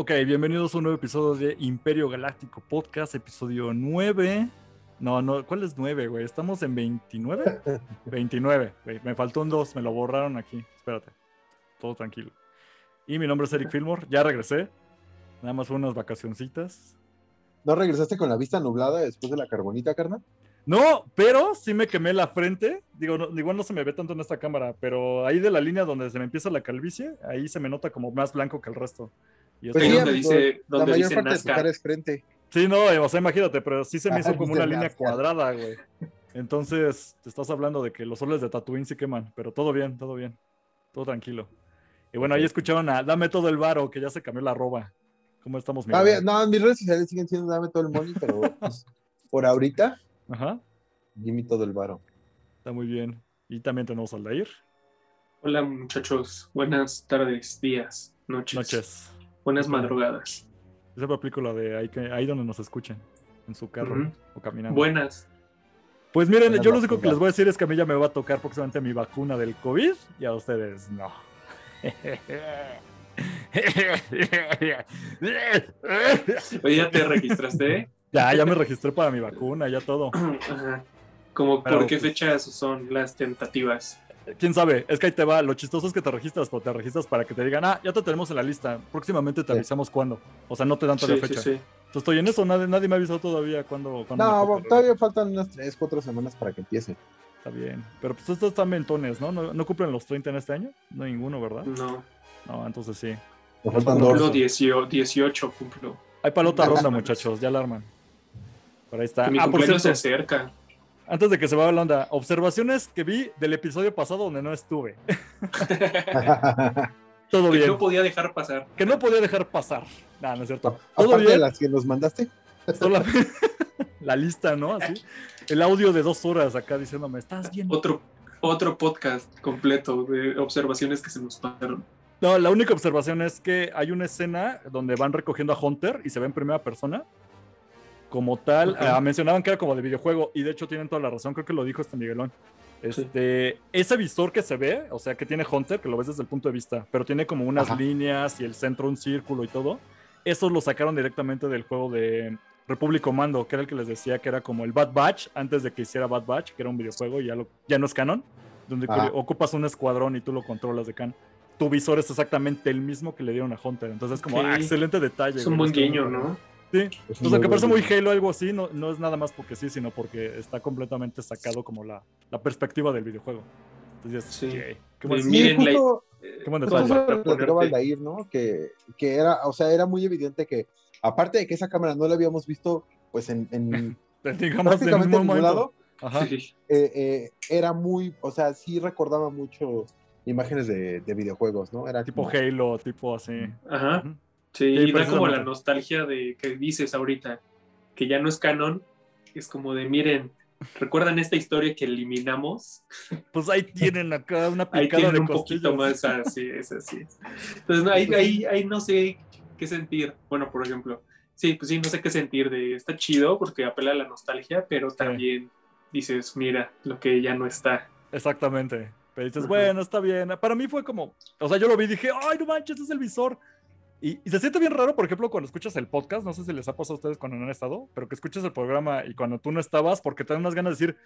Ok, bienvenidos a un nuevo episodio de Imperio Galáctico Podcast, episodio 9. No, no, ¿cuál es 9, güey? ¿Estamos en 29? 29, güey. Me faltó un 2, me lo borraron aquí. Espérate. Todo tranquilo. Y mi nombre es Eric Fillmore, ya regresé. Nada más unas vacacioncitas. ¿No regresaste con la vista nublada después de la carbonita, carnal? No, pero sí me quemé la frente. Digo, no, igual no se me ve tanto en esta cámara, pero ahí de la línea donde se me empieza la calvicie, ahí se me nota como más blanco que el resto. Y pues sí, donde dice, la mayor parte de tu cara es frente. Sí, no, o sea, imagínate, pero sí se me hizo como una línea cuadrada, güey. Entonces, te estás hablando de que los soles de Tatooine sí queman, pero todo bien, todo bien. Todo tranquilo. Y bueno, ahí escucharon a Dame todo el varo, que ya se cambió la roba. ¿Cómo estamos? Ah, bien, no, mis redes sociales siguen siendo Dame todo el money, pero pues, por ahorita, Ajá. Jimmy todo el varo. Está muy bien. Y también tenemos al Dair. Hola, muchachos. Buenas tardes, días, noches. Noches. Buenas madrugadas. Esa película de ahí, que, ahí donde nos escuchen, en su carro o caminando. Buenas. Pues miren, yo lo único que les voy a decir es que a mí ya me va a tocar próximamente mi vacuna del COVID y a ustedes no. Oye, ¿ya te registraste? Ya, ya me registré para mi vacuna, ya todo. Ajá. Como, ¿Por qué pues, fechas son las tentativas? Quién sabe, es que ahí te va. Lo chistoso es que te registras, pero te registras para que te digan, ah, ya te tenemos en la lista. Próximamente te avisamos cuándo. O sea, no te dan toda la fecha. Sí, estoy en eso, nadie, nadie me ha avisado todavía cuándo. no, todavía faltan unas 3, 4 semanas para que empiece. Está bien. Pero pues estos están mentones, ¿no? ¿no? cumplen los 30 en este año? No ninguno, ¿verdad? No. No, entonces sí. Faltan cumplo 18, 18, cumplo. Hay para otra ronda, muchachos, ya la arman. Por ahí está. mi ah, cumpleaños se acerca antes de que se vaya la onda, observaciones que vi del episodio pasado donde no estuve. Todo bien. Que no podía dejar pasar. Que no podía dejar pasar. No, no es cierto. ¿Todo bien? de las que nos mandaste? la lista, ¿no? Así. El audio de dos horas acá diciéndome, ¿estás bien? Otro, otro podcast completo de observaciones que se nos pasaron. No, la única observación es que hay una escena donde van recogiendo a Hunter y se ve en primera persona como tal. Ah, mencionaban que era como de videojuego y de hecho tienen toda la razón, creo que lo dijo este Miguelón. Este, Ese visor que se ve, o sea, que tiene Hunter, que lo ves desde el punto de vista, pero tiene como unas líneas y el centro un círculo y todo. Eso lo sacaron directamente del juego de Republic Commando, que era el que les decía que era como el Bad Batch, antes de que hiciera Bad Batch, que era un videojuego y ya, lo, ya no es canon, donde ocupas un escuadrón y tú lo controlas de can. Tu visor es exactamente el mismo que le dieron a Hunter, entonces como ah, excelente detalle. Es un buen guiño, ¿no? Sí, o sea, que parece muy Halo algo así, no, no es nada más porque sí, sino porque está completamente sacado como la, la perspectiva del videojuego. Entonces, sí. qué buen, sí, justo, qué buen detalle. ¿no? Que, que, era, o sea, era muy evidente que, aparte de que esa cámara no la habíamos visto, pues en, en digamos, prácticamente en ningún lado, Ajá. Eh, eh, era muy, o sea, sí recordaba mucho imágenes de, de videojuegos, ¿no? Era tipo Halo, tipo así. Ajá. Sí, y da como la nostalgia de que dices ahorita, que ya no es canon, es como de, miren, ¿recuerdan esta historia que eliminamos? Pues ahí tienen acá una picada de un poquito más así, es así. Entonces, no, ahí, ahí, ahí no sé qué sentir. Bueno, por ejemplo, sí, pues sí, no sé qué sentir de, está chido porque apela a la nostalgia, pero también dices, mira, lo que ya no está. Exactamente. Pero dices, bueno, está bien. Para mí fue como, o sea, yo lo vi y dije, ay, no manches, es el visor. Y, se siente bien raro, por ejemplo, cuando escuchas el podcast, no sé si les ha pasado a ustedes cuando no han estado, pero que escuchas el programa y cuando tú no estabas, porque te dan unas ganas de decir,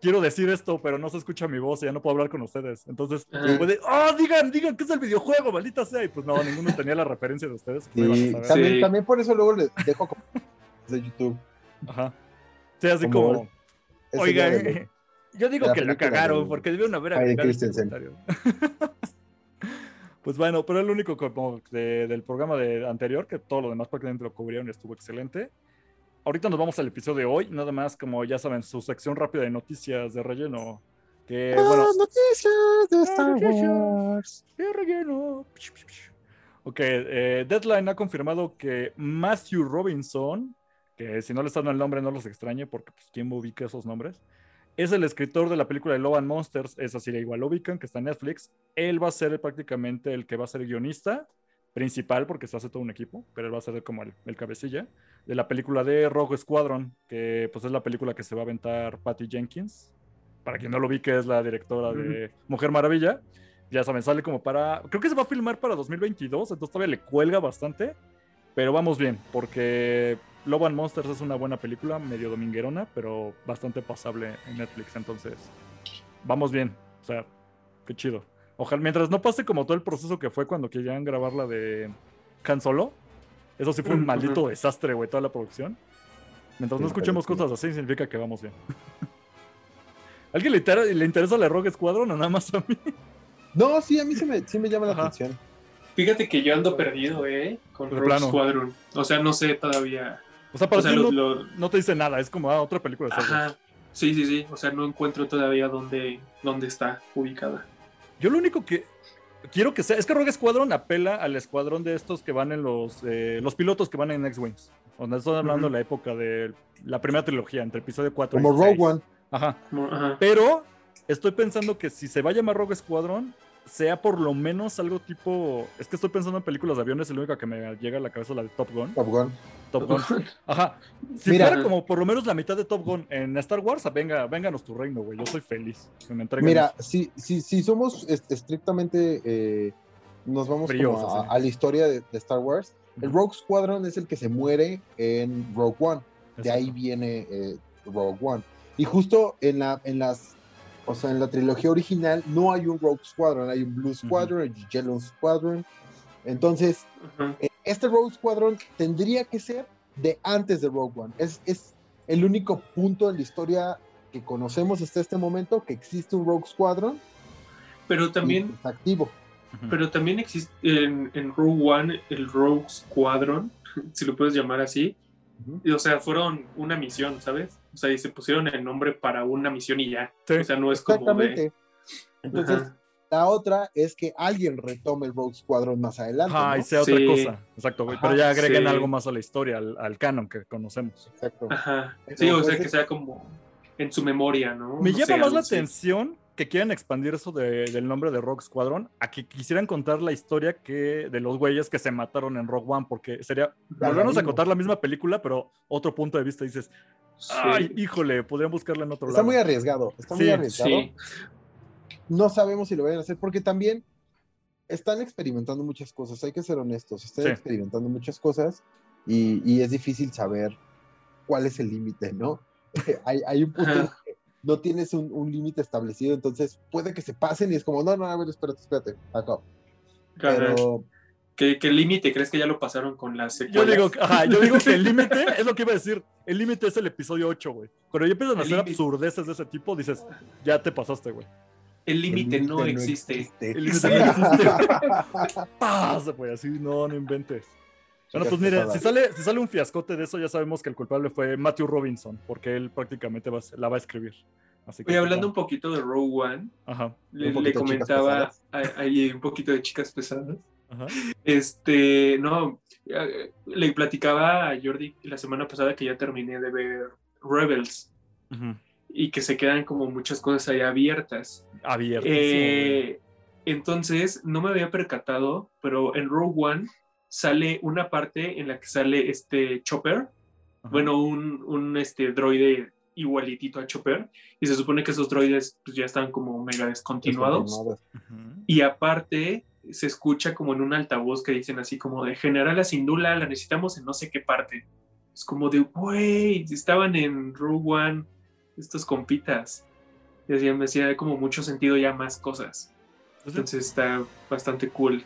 quiero decir esto, pero no se escucha mi voz y ya no puedo hablar con ustedes. Entonces, puede, oh, digan, digan que es el videojuego, maldita sea. Y pues no, ninguno tenía la referencia de ustedes. también, también, por eso luego les dejo de YouTube. Ajá. Sí, así como, oigan, yo digo que la cagaron, porque debieron haber agregado comentario. Pues bueno, pero el único como del programa de anterior, que todo lo demás prácticamente lo cubrieron y estuvo excelente. Ahorita nos vamos al episodio de hoy, nada más como ya saben, su sección rápida de noticias de relleno. Que, ah, bueno, noticias de Star Wars. De relleno. Ok, eh, Deadline ha confirmado que Matthew Robinson, que si no le están el nombre no los extrañe porque pues, quién ubica esos nombres, es el escritor de la película de Love and Monsters, esa serie igual lo ubican, que está en Netflix. Él va a ser prácticamente el que va a ser el guionista principal, porque se hace todo un equipo, pero él va a ser como el, cabecilla, de la película de Rogue Squadron, que pues es la película que se va a aventar Patty Jenkins. Para quien no lo vi, que es la directora de Mujer Maravilla. Ya saben, sale como para... Creo que se va a filmar para 2022, entonces todavía le cuelga bastante. Pero vamos bien, porque Love and Monsters es una buena película, medio dominguerona, pero bastante pasable en Netflix. Entonces, vamos bien. O sea, qué chido. Ojalá, mientras no pase como todo el proceso que fue cuando querían grabar la de Han Solo. Eso sí fue un maldito desastre, güey, toda la producción. Mientras no escuchemos cosas así, significa que vamos bien. ¿Alguien le, le, interesa la Rogue Squadron o nada más a mí? No, sí, a mí sí me, sí me llama la atención. Fíjate que yo ando perdido, ¿eh? Con Rogue Squadron. O sea, no sé todavía. O sea, para ti no, te dice nada, es como ah, otra película. De Ajá. Sí, sí, sí. O sea, no encuentro todavía dónde, dónde está ubicada. Yo lo único que quiero que sea. Es que Rogue Squadron apela al escuadrón de estos que van en los. Eh, los pilotos que van en X-Wings. Donde estoy hablando de la época de la primera trilogía, entre episodio 4 Como Rogue One. Ajá. Pero estoy pensando que si se va a llamar Rogue Squadron, sea por lo menos algo tipo. Es que estoy pensando en películas de aviones, el único que me llega a la cabeza es la de Top Gun. Top Gun. Top Gun. Ajá. Si fuera como por lo menos la mitad de Top Gun en Star Wars, venga, vénganos tu reino, güey. Yo soy feliz. Mira, si, si, si somos estrictamente. Eh, nos vamos a, la historia de, Star Wars. El Rogue Squadron es el que se muere en Rogue One. De ahí viene eh, Rogue One. Y justo en, la, en las, o sea, en la trilogía original no hay un Rogue Squadron, hay un Blue Squadron, hay un Yellow Squadron. Entonces, eh, este Rogue Squadron tendría que ser de antes de Rogue One. Es, es el único punto en la historia que conocemos hasta este momento que existe un Rogue Squadron. Pero también... activo. Pero también existe en, en Rogue One el Rogue Squadron, si lo puedes llamar así, o sea, fueron una misión, ¿sabes? O sea, y se pusieron el nombre para una misión y ya. O sea, no es como de... Entonces, la otra es que alguien retome el Rogue Squadron más adelante. Ah, y sea otra cosa. Exacto, Pero ya agreguen algo más a la historia, al, canon que conocemos. Exacto. Ajá. Sí, o sea, que sea como en su memoria, ¿no? Me llama más la atención que quieran expandir eso del nombre de Rogue Squadron a que quisieran contar la historia que de los güeyes que se mataron en Rogue One, porque sería volvernos a contar la misma película, pero otro punto de vista dices, ay, híjole, podrían buscarla en otro lado. Está muy arriesgado, está muy arriesgado. No sabemos si lo vayan a hacer, porque también están experimentando muchas cosas, hay que ser honestos, están experimentando muchas cosas y, es difícil saber cuál es el límite, ¿no? hay, hay, un punto no tienes un, límite establecido, entonces puede que se pasen y es como, no, no, a ver, espérate, espérate, acá. Pero... ¿Qué, límite crees que ya lo pasaron con las secuelas? Yo digo, ajá, yo digo que el límite, es lo que iba a decir, el límite es el episodio 8, güey. Cuando ya empiezan a hacer absurdeces de ese tipo, dices, ya te pasaste, güey. El límite no, existe. El límite no existe. Pasa, güey, así, no, no inventes. Bueno, pues mire, si sale, si sale un fiascote de eso, ya sabemos que el culpable fue Matthew Robinson, porque él prácticamente la va a escribir. Así que, hablando un poquito de Rogue One, le, comentaba ahí un poquito de chicas pesadas. Este, no, eh, le platicaba a Jordi la semana pasada que ya terminé de ver Rebels y que se quedan como muchas cosas ahí abiertas. Abiertas. Eh, entonces, no me había percatado, pero en Rogue One sale una parte en la que sale este Chopper, bueno, un, un, este droide igualitito a Chopper, y se supone que esos droides pues, ya están como mega descontinuados. Y aparte se escucha como en un altavoz que dicen así como de General Asindula, la necesitamos en no sé qué parte. Es como de, güey, estaban en Rogue One estos compitas. Y así me hacía como mucho sentido ya más cosas. Pues Entonces está bastante cool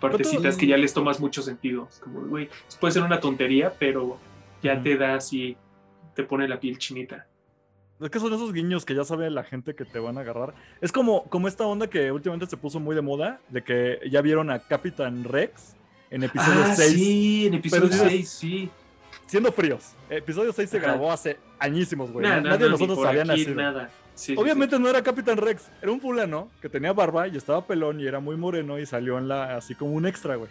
partecitas que ya les tomas mucho sentido. como, güey, puede ser una tontería, pero ya te da así, te pone la piel chinita. Es que son esos guiños que ya sabe la gente que te van a agarrar. Es como, como esta onda que últimamente se puso muy de moda, de que ya vieron a Capitán Rex en episodio ah, 6. Sí, en episodio 6, sí. Siendo fríos, episodio 6 se grabó hace añísimos, güey. Nadie de nosotros sabía nada. Obviamente no era Capitán Rex, era un fulano que tenía barba y estaba pelón y era muy moreno y salió en la así como un extra, güey.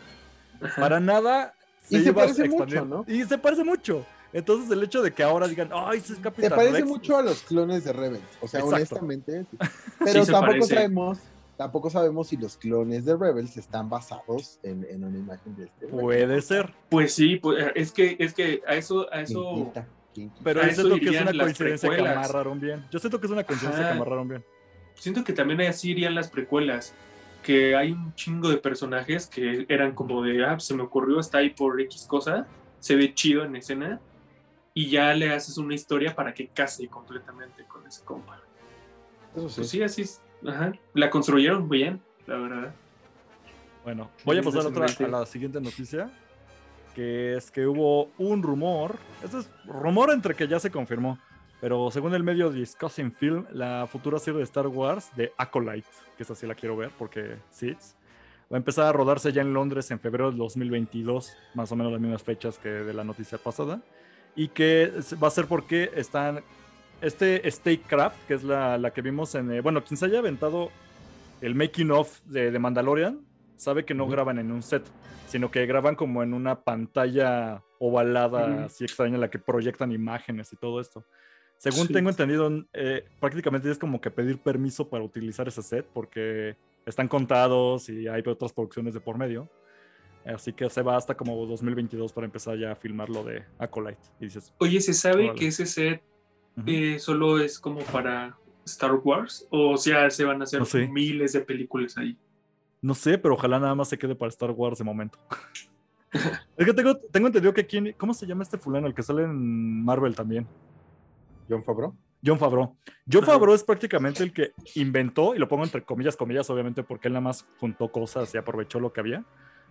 Para nada se y se parece mucho, ¿no? Y se parece mucho. Entonces el hecho de que ahora digan, ay, ese es Capitán Rex. Se parece mucho a los clones de Rebels, o sea, honestamente. Pero tampoco sabemos, tampoco sabemos si los clones de Rebels están basados en, una imagen de este. Puede ser. Pues sí, pues, es que es que a eso a eso pero yo siento que es una coincidencia que amarraron bien. Yo siento que es una coincidencia que amarraron bien. Siento que también así irían las precuelas. que hay un chingo de personajes que eran como de, ah, se me ocurrió, está ahí por X cosa, se ve chido en escena, y ya le haces una historia para que case completamente con ese compa. Eso sí. Pues sí, así es. Ajá. La construyeron bien, la verdad. Bueno, voy a pasar otra, a la siguiente noticia, que es que hubo un rumor, este es rumor entre que ya se confirmó, pero según el medio Discussing Film, la futura serie de Star Wars de Acolyte, que esa sí la quiero ver porque sí, va a empezar a rodarse ya en Londres en febrero del 2022, más o menos las mismas fechas que de la noticia pasada, y que va a ser porque están, este Statecraft, que es la, la que vimos en, eh, bueno, quien se haya aventado el making of de, de Mandalorian, sabe que no graban en un set, sino que graban como en una pantalla ovalada así extraña en la que proyectan imágenes y todo esto. Según tengo entendido, eh, prácticamente es como que pedir permiso para utilizar ese set porque están contados y hay otras producciones de por medio. Así que se va hasta como 2022 para empezar ya a filmar lo de Acolyte. Y dices, Oye, ¿se sabe que ese set eh, solo es como para Star Wars? ¿O sea, se van a hacer miles de películas ahí? No sé, pero ojalá nada más se quede para Star Wars de momento. es que tengo, tengo entendido que aquí, ¿cómo se llama este fulano? El que sale en Marvel también. John Favreau. John Favreau. John Favreau es prácticamente el que inventó, y lo pongo entre comillas, comillas, obviamente, porque él nada más juntó cosas y aprovechó lo que había,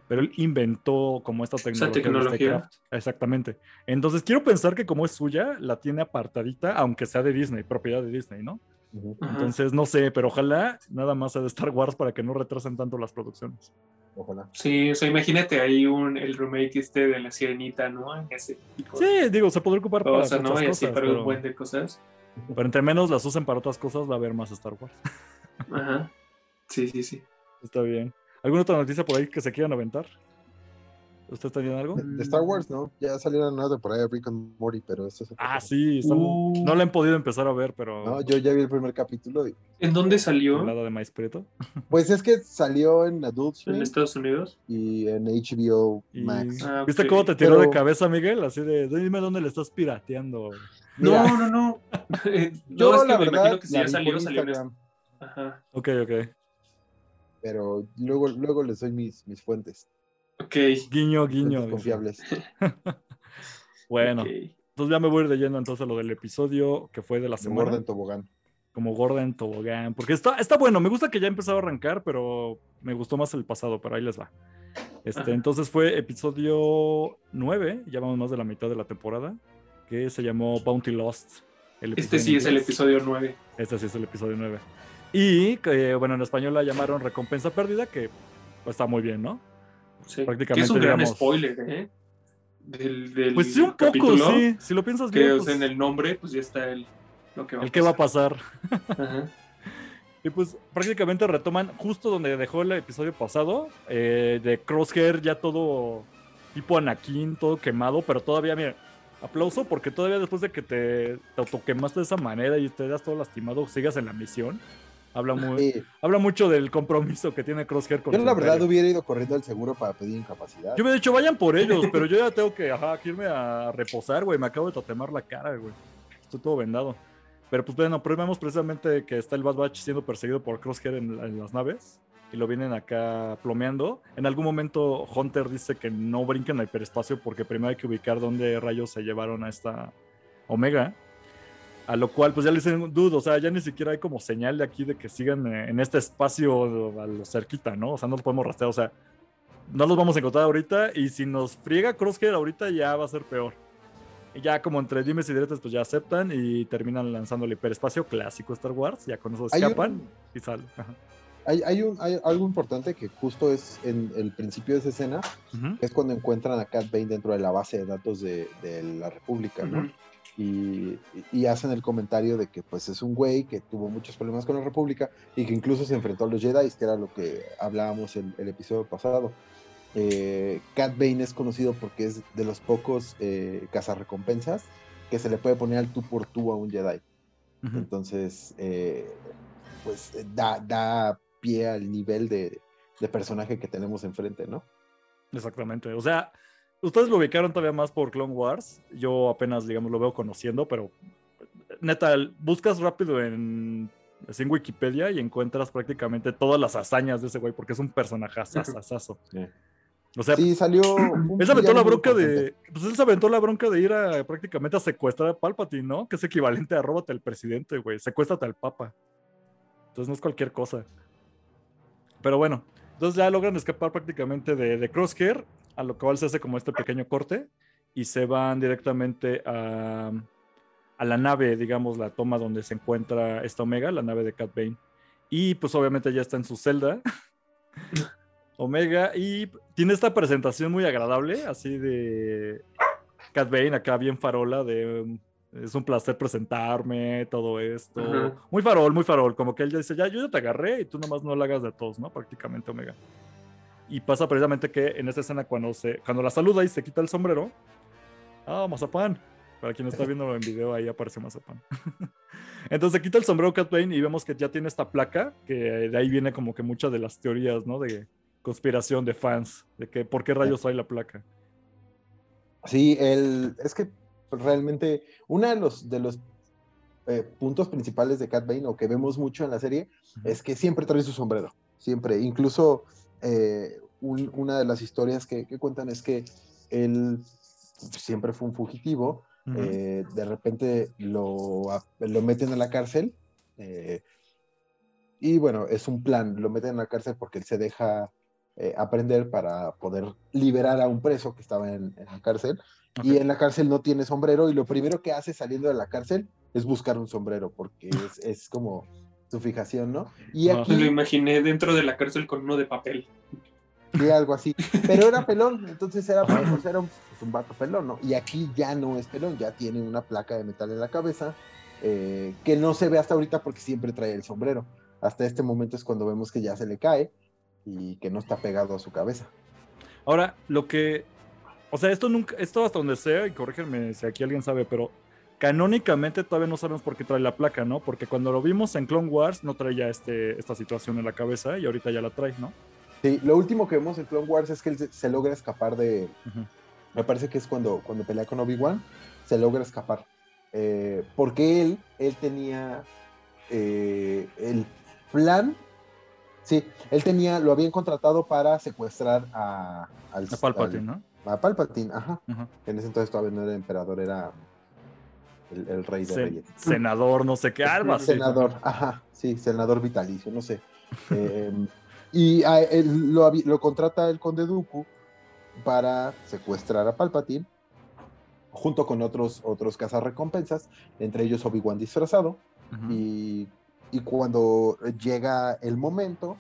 pero él inventó como esta tecnología. Exactamente. Entonces quiero pensar que como es suya, la tiene apartadita, aunque sea de Disney, propiedad de Disney, ¿no? Entonces, no sé, pero ojalá nada más sea de Star Wars para que no retrasen tanto las producciones. Ojalá. Sí, o sea, imagínate ahí un, el remake este de la sirenita, ¿no? ese Sí, digo, se podría ocupar para otras cosas. para un buen de cosas. Pero entre menos las usen para otras cosas, va a haber más Star Wars. Ajá. Sí, sí, sí. Está bien. ¿Alguna otra noticia por ahí que se quieran aventar? ¿Usted está viendo algo? De, Star Wars, ¿no? Ya salieron una temporada de Rick and Morty, pero esto es Ah, sí, uh. no lo han podido empezar a ver, pero. No, yo ya vi el primer capítulo. ¿En dónde salió? ¿El lado de Maíz Prieto? Pues es que salió en Adult Swim. ¿En Estados Unidos? Y en HBO Max. Ah, ¿Viste cómo te tiró de cabeza, Miguel? Así de, dime dónde le estás pirateando. No, no, no. yo, es que la me verdad, imagino que si ya salió, salió en Ajá. Ok, ok. Pero luego, luego les doy mis, mis fuentes. Ok. Guiño, guiño. Confiables. bueno, entonces ya me voy a ir lleno entonces lo del episodio que fue de la semana. Gordon Tobogán. Como Gordon Tobogán. Porque está, está bueno, me gusta que ya ha empezado a arrancar, pero me gustó más el pasado, pero ahí les va. Este, entonces fue episodio 9, ya vamos más de la mitad de la temporada, que se llamó Bounty Lost. este sí es el episodio 9. Este sí es el episodio 9. Y, que, bueno, en español la llamaron Recompensa Perdida, que pues, está muy bien, ¿no? Prácticamente, es un gran spoiler, ¿eh? Del, pues sí, un poco, sí. Si lo piensas bien. Pues en el nombre, pues ya está el, lo que va el que va a pasar. Y pues prácticamente retoman justo donde dejó el episodio pasado, eh, de Crosshair ya todo tipo Anakin, todo quemado, pero todavía, mira, aplauso porque todavía después de que te, te autoquemaste de esa manera y te das todo lastimado, sigas en la misión. Habla, muy, habla mucho del compromiso que tiene Crosshair con Yo la verdad hubiera ido corriendo al seguro para pedir incapacidad. Yo me he dicho, vayan por ellos, pero yo ya tengo que, ajá, irme a reposar, güey. Me acabo de totemar la cara, güey. Estoy todo vendado. Pero pues bueno, pero vemos precisamente que está el Bad Batch siendo perseguido por Crosshair en, las naves y lo vienen acá plomeando. En algún momento Hunter dice que no brinquen al hiperespacio porque primero hay que ubicar dónde rayos se llevaron a esta Omega. A lo cual, pues ya le dicen, dude, o sea, ya ni siquiera hay como señal de aquí de que sigan eh, en este espacio a lo cerquita, ¿no? O sea, no los podemos rastrear, o sea, no los vamos a encontrar ahorita y si nos friega Crosshair ahorita ya va a ser peor. Y ya como entre dimes y diretes, pues ya aceptan y terminan lanzando el hiperespacio clásico Star Wars, ya con eso escapan y salen. Hay, hay, un, hay algo importante que justo es en el principio de esa escena, es cuando encuentran a Cat Bane dentro de la base de datos de, de la República, ¿no? Y, hacen el comentario de que pues es un güey que tuvo muchos problemas con la República y que incluso se enfrentó a los Jedi, que era lo que hablábamos en el episodio pasado. Eh, Cat Bane es conocido porque es de los pocos eh, cazarrecompensas que se le puede poner al tú por tú a un Jedi. Entonces, eh, pues da, da, pie al nivel de, de personaje que tenemos enfrente, ¿no? Exactamente. O sea, ustedes lo ubicaron todavía más por Clone Wars. Yo apenas, digamos, lo veo conociendo, pero neta, buscas rápido en en Wikipedia y encuentras prácticamente todas las hazañas de ese güey, porque es un personaje asasazo. O sea, sí, salió. Él se aventó la bronca de. Pues él se aventó la bronca de ir a prácticamente a secuestrar a Palpatine, ¿no? Que es equivalente a róbate al presidente, güey. Secuéstrate al Papa. Entonces no es cualquier cosa. Pero bueno, entonces ya logran escapar prácticamente de, de Crosshair, a lo cual se hace como este pequeño corte, y se van directamente a, a la nave, digamos, la toma donde se encuentra esta Omega, la nave de Cat Bane. Y pues obviamente ya está en su celda. Omega, y tiene esta presentación muy agradable, así de Cat Bane, acá bien farola, de es un placer presentarme, todo esto. Muy farol, muy farol, como que él ya dice, ya, yo ya te agarré y tú nomás no la hagas de todos, ¿no? Prácticamente Omega. Y pasa precisamente que en esta escena cuando, se, cuando la saluda y se quita el sombrero, ah, Mazapán, para quien está viendo en video, ahí aparece Mazapán. Entonces se quita el sombrero Cat Bane y vemos que ya tiene esta placa, que de ahí viene como que muchas de las teorías, ¿no? De conspiración de fans, de que por qué rayos hay la placa. Sí, el, es que realmente uno de los, de los eh, puntos principales de Cat Bane, o que vemos mucho en la serie, es que siempre trae su sombrero, siempre. Incluso eh, una de las historias que, cuentan es que él siempre fue un fugitivo, eh, de repente lo, lo meten a la cárcel. y bueno, es un plan, lo meten en la cárcel porque él se deja eh, aprender para poder liberar a un preso que estaba en, la cárcel. Y en la cárcel no tiene sombrero y lo primero que hace saliendo de la cárcel es buscar un sombrero porque es, es como su fijación, ¿no? Y aquí... Lo imaginé dentro de la cárcel con uno de papel. Sí, algo así. Pero era pelón, entonces era, pues, era un, pues, un, vato pelón, ¿no? Y aquí ya no es pelón, ya tiene una placa de metal en la cabeza eh, que no se ve hasta ahorita porque siempre trae el sombrero. Hasta este momento es cuando vemos que ya se le cae y que no está pegado a su cabeza. Ahora, lo que. O sea, esto nunca. Esto hasta donde sea, y corrígeme si aquí alguien sabe, pero canónicamente todavía no sabemos por qué trae la placa, ¿no? Porque cuando lo vimos en Clone Wars no traía este, esta situación en la cabeza y ahorita ya la trae, ¿no? Sí, lo último que vemos en Clone Wars es que él se, logra escapar de. Me parece que es cuando, cuando pelea con Obi-Wan, se logra escapar. Eh, porque él, él tenía eh, el plan Sí, él tenía, lo habían contratado para secuestrar a, al, a Palpatine, ¿no? A Palpatine, ajá. En ese entonces todavía no era emperador, era el, rey de reyes. Senador, no sé qué, algo Senador, ajá, sí, senador vitalicio, no sé. Em, y lo, lo, contrata el conde Dooku para secuestrar a Palpatine, junto con otros, otros cazarrecompensas, entre ellos Obi-Wan disfrazado, y y cuando llega el momento,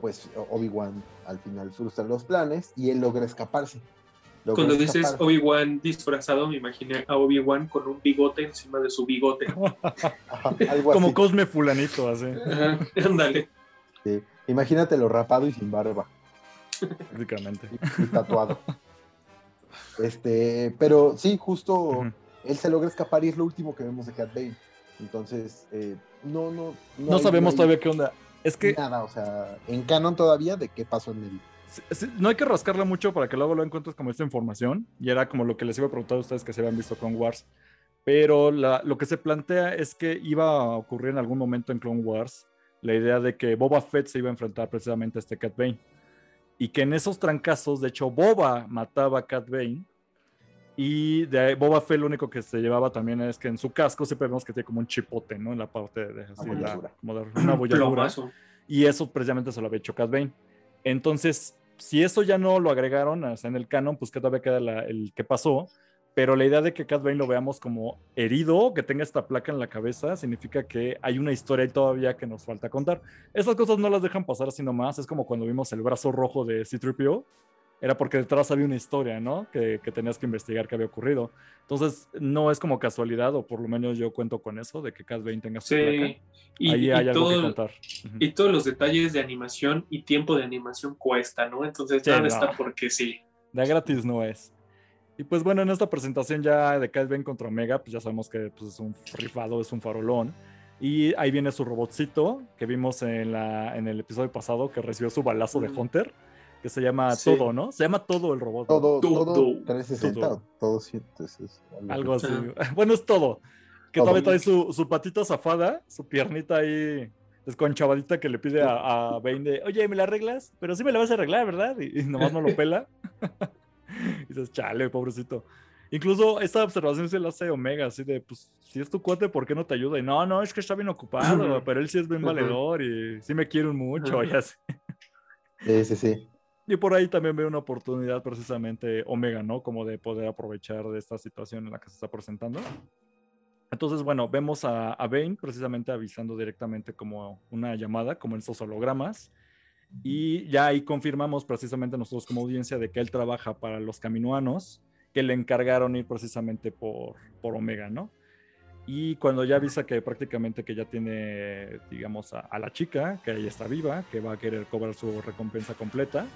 pues Obi-Wan al final frustra los planes y él logra escaparse. Cuando dices Obi-Wan disfrazado, me imaginé a Obi-Wan con un bigote encima de su bigote. Como Cosme Fulanito, así. ándale. Sí. Imagínatelo rapado y sin barba. Básicamente. Y, tatuado. Este, pero sí, justo él se logra escapar y es lo último que vemos de Cat Bane. Entonces, eh, no, no. No, sabemos todavía qué onda. Es que. Nada, o sea, en canon todavía de qué pasó en el. No hay que rascarle mucho para que luego lo encuentres como esta información. Y era como lo que les iba a preguntar a ustedes que se habían visto Clone Wars. Pero lo que se plantea es que iba a ocurrir en algún momento en Clone Wars la idea de que Boba Fett se iba a enfrentar precisamente a este Cat Bane. Y que en esos trancazos, de hecho, Boba mataba a Cat Bane y de Boba Fett lo único que se llevaba también es que en su casco siempre vemos que tiene como un chipote, ¿no? En la parte de, así, la, como de una bolladura. y eso precisamente se lo había hecho Cat Bane. Entonces, si eso ya no lo agregaron en el canon, pues que todavía queda el que pasó. Pero la idea de que Cat Bane lo veamos como herido, que tenga esta placa en la cabeza, significa que hay una historia ahí todavía que nos falta contar. Esas cosas no las dejan pasar así nomás. Es como cuando vimos el brazo rojo de C-3PO era porque detrás había una historia, ¿no? Que, tenías que investigar qué había ocurrido. Entonces, no es como casualidad, o por lo menos yo cuento con eso, de que Cat Bane tenga su sí. Y, Ahí hay algo que contar. Y todos los detalles de animación y tiempo de animación cuesta, ¿no? Entonces, sí, está porque sí. De gratis no es. Y pues bueno, en esta presentación ya de Cat Bane contra Omega, pues ya sabemos que pues, es un rifado, es un farolón. Y ahí viene su robotcito que vimos en, la, en el episodio pasado que recibió su balazo de Hunter que se llama Todo, ¿no? Se llama Todo el robot. Todo, todo, todo 360, todo, algo así. Bueno, es todo. que todavía trae su, su patita zafada, su piernita ahí desconchavadita que le pide a, a Bane de, oye, ¿me la arreglas? Pero sí me la vas a arreglar, ¿verdad? Y, nomás no lo pela. y dices, chale, pobrecito. Incluso esta observación se la hace Omega, así de, pues, si es tu cuate, ¿por qué no te ayuda? Y no, no, es que está bien ocupado, pero él sí es bien valedor y sí me quiere mucho, y así. Sí, sí, sí. Y por ahí también veo una oportunidad precisamente Omega, ¿no? Como de poder aprovechar de esta situación en la que se está presentando. Entonces, bueno, vemos a, a Bane precisamente avisando directamente como una llamada, como en estos hologramas. Y ya ahí confirmamos precisamente nosotros como audiencia de que él trabaja para los caminoanos que le encargaron ir precisamente por, por Omega, ¿no? Y cuando ya avisa que prácticamente que ya tiene, digamos, a, a la chica, que ella está viva, que va a querer cobrar su recompensa completa,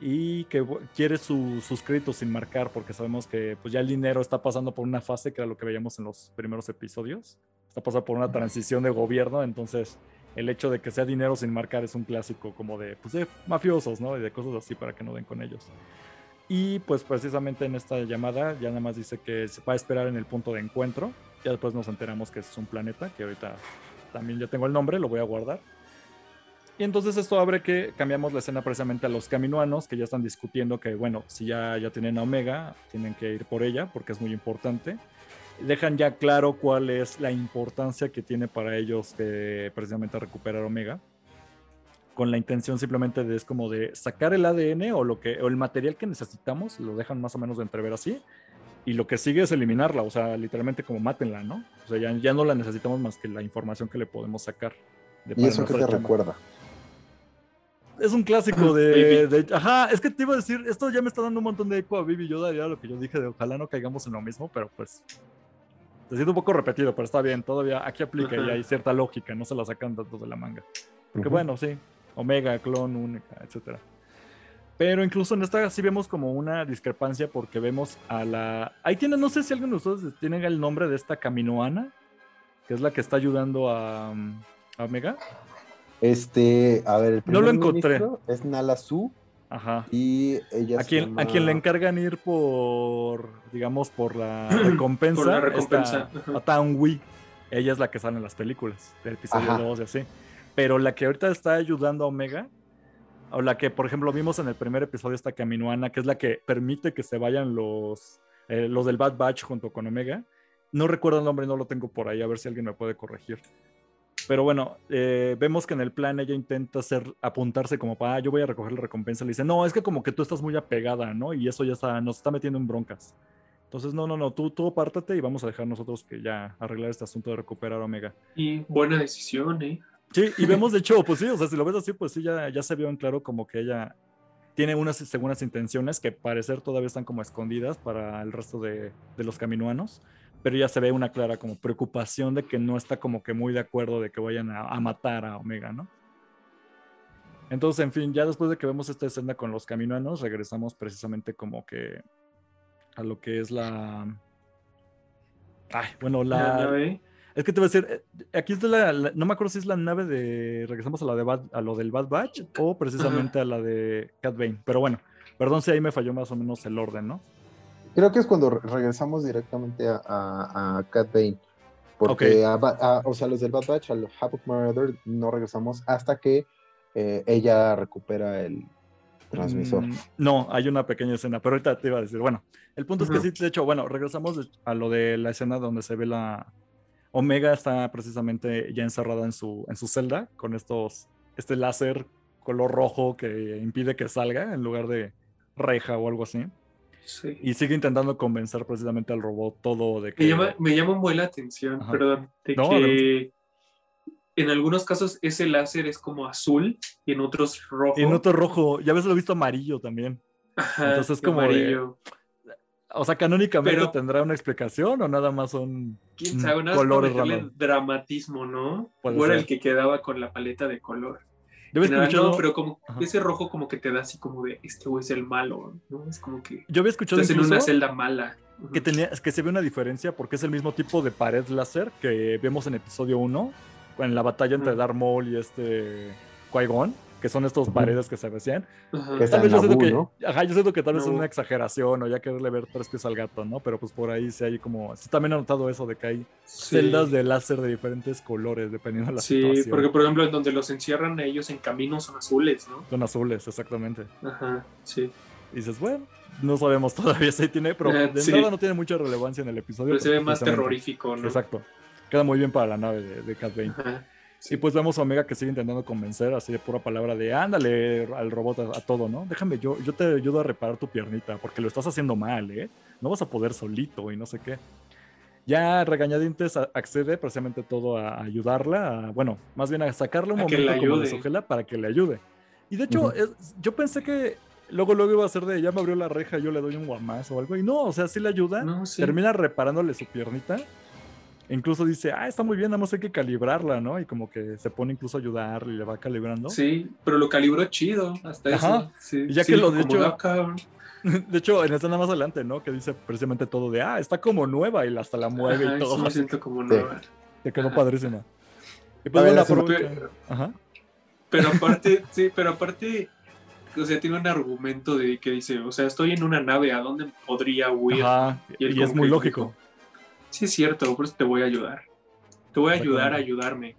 y que quiere sus créditos sin marcar porque sabemos que pues ya el dinero está pasando por una fase que era lo que veíamos en los primeros episodios. Está pasando por una transición de gobierno, entonces el hecho de que sea dinero sin marcar es un clásico como de, pues, de mafiosos, ¿no? Y de cosas así para que no den con ellos. Y pues precisamente en esta llamada ya nada más dice que se va a esperar en el punto de encuentro. Ya después nos enteramos que es un planeta, que ahorita también ya tengo el nombre, lo voy a guardar. Y entonces esto abre que cambiamos la escena precisamente a los caminoanos que ya están discutiendo que, bueno, si ya, ya tienen a Omega, tienen que ir por ella porque es muy importante. Dejan ya claro cuál es la importancia que tiene para ellos precisamente recuperar Omega. Con la intención simplemente de es como de sacar el ADN o, lo que, o el material que necesitamos, lo dejan más o menos de entrever así. Y lo que sigue es eliminarla, o sea, literalmente como mátenla, ¿no? O sea, ya, ya no la necesitamos más que la información que le podemos sacar. De ¿Y eso que te recuerda? Es un clásico de, Ajá, es que te iba a decir, esto ya me está dando un montón de eco a Vivi Yoda, ya lo que yo dije de ojalá no caigamos en lo mismo, pero pues. Te siento un poco repetido, pero está bien, todavía aquí aplica y hay cierta lógica, no se la sacan tanto de la manga. Porque bueno, sí, Omega, clon, única, etcétera. Pero incluso en esta sí vemos como una discrepancia porque vemos a la... Ahí tiene, no sé si alguien de ustedes tiene el nombre de esta Caminoana, que es la que está ayudando a, a Omega. Este, a ver, el primer no lo encontré. Es Nala Su. Ajá. Y ella a quien, a quien le encargan ir por, digamos, por la recompensa. por la recompensa. a Tan Ella es la que sale en las películas del episodio 2 y así. Pero la que ahorita está ayudando a Omega, o la que, por ejemplo, vimos en el primer episodio, esta Caminoana, que es la que permite que se vayan los, eh, los del Bad Batch junto con Omega. No recuerdo el nombre, no lo tengo por ahí, a ver si alguien me puede corregir. Pero bueno, eh, vemos que en el plan ella intenta hacer, apuntarse como para, ah, yo voy a recoger la recompensa. Le dice, no, es que como que tú estás muy apegada, ¿no? Y eso ya está, nos está metiendo en broncas. Entonces, no, no, no, tú, tú apártate y vamos a dejar nosotros que ya arreglar este asunto de recuperar Omega. Y buena decisión, ¿eh? Sí, y vemos de hecho, pues sí, o sea, si lo ves así, pues sí, ya, ya se vio en claro como que ella tiene unas segundas intenciones que parecer todavía están como escondidas para el resto de, de los caminuanos pero ya se ve una clara como preocupación de que no está como que muy de acuerdo de que vayan a, matar a Omega, ¿no? Entonces, en fin, ya después de que vemos esta escena con los caminoanos, regresamos precisamente como que a lo que es la... Ay, bueno, la... Es que te voy a decir, eh, aquí es de la, No me acuerdo si es la nave de... Regresamos a, la de a lo del Bad Batch o precisamente a la de Cat Bane. Pero bueno, perdón si ahí me falló más o menos el orden, ¿no? Creo que es cuando regresamos directamente a, a, Cat Bane. Porque, o sea, los del Bad Batch, al Havoc Marauder, no regresamos hasta que eh, ella recupera el transmisor. Mm, no, hay una pequeña escena, pero ahorita te iba a decir. Bueno, el punto es que sí, de hecho, bueno, regresamos a lo de la escena donde se ve la. Omega está precisamente ya encerrada en su, en su celda con estos, este láser color rojo que impide que salga en lugar de reja o algo así. Y sigue intentando convencer precisamente al robot todo de que... Me llama, me llama muy la atención, perdón, de que en algunos casos ese láser es como azul y en otros rojo. Y en otro rojo, ya ves lo he visto amarillo también. Entonces como amarillo. o sea, canónicamente tendrá una explicación o nada más son ¿quién sabe? colores dramatismo, ¿no? o era el que quedaba con la paleta de color. Yo había escuchado... No, pero como ese rojo como que te da así como de, este güey es el malo, ¿no? Es como que... Yo había escuchado Estás en una celda mala. Que, tenía, que se ve una diferencia porque es el mismo tipo de pared láser que vemos en episodio 1, en la batalla entre Darth Maul y este Qui-Gon, que son estos paredes que se decían. Tal vez yo siento que, ajá, yo siento que tal vez es una exageración o ya quererle ver tres pies al gato, ¿no? Pero pues por ahí sí hay como, sí también he notado eso de que hay celdas de láser de diferentes colores dependiendo de la situación. Sí, porque por ejemplo en donde los encierran ellos en caminos son azules, ¿no? Son azules, exactamente. Ajá, sí. Y dices, bueno, no sabemos todavía si tiene, pero de entrada no tiene mucha relevancia en el episodio. Pero se ve más terrorífico, ¿no? Exacto. Queda muy bien para la nave de, de Cat Y pues vemos a Omega que sigue intentando convencer, así de pura palabra de ándale al robot a, todo, ¿no? Déjame, yo, yo te ayudo a reparar tu piernita, porque lo estás haciendo mal, ¿eh? No vas a poder solito y no sé qué. Ya regañadientes accede precisamente todo a ayudarla, bueno, más bien a sacarle un momento como de su gela para que le ayude. Y de hecho, yo pensé que luego luego iba a ser de ya me abrió la reja, yo le doy un guamazo o algo. Y no, o sea, sí le ayuda. Termina reparándole su piernita incluso dice, ah, está muy bien, nada más hay que calibrarla, ¿no? Y como que se pone incluso a ayudar y le va calibrando. Sí, pero lo calibró chido, hasta eso. Sí, ya que lo de hecho. De hecho, en esta nada más adelante, ¿no? Que dice precisamente todo de, ah, está como nueva y hasta la mueve y todo. Sí, me siento como nueva. Te quedó padrísima. Y pues bueno, pero, Ajá. pero aparte, sí, pero aparte, o sea, tiene un argumento de que dice, o sea, estoy en una nave, ¿a dónde podría huir? Ajá, y, es muy lógico. Sí, es cierto, por eso te voy a ayudar. Te voy a ayudar a ayudarme.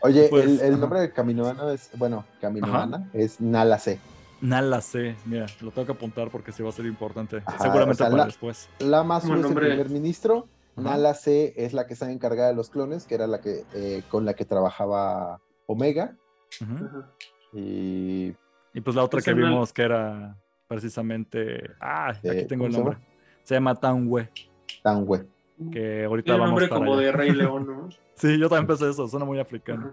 Oye, pues, el, nombre de Caminoana es, bueno, Caminoana es Nala C. Nala C, mira, lo tengo que apuntar porque sí va a ser importante. Seguramente para después. La más es el primer ministro. Nala C es la que está encargada de los clones, que era la que eh, con la que trabajaba Omega. Y... y pues la otra que vimos que era precisamente. Ah, aquí tengo el nombre. Se llama Tanwe. Tanwe que ahorita vamos nombre como de Rey León, ¿no? sí, yo también pensé eso, suena muy africano.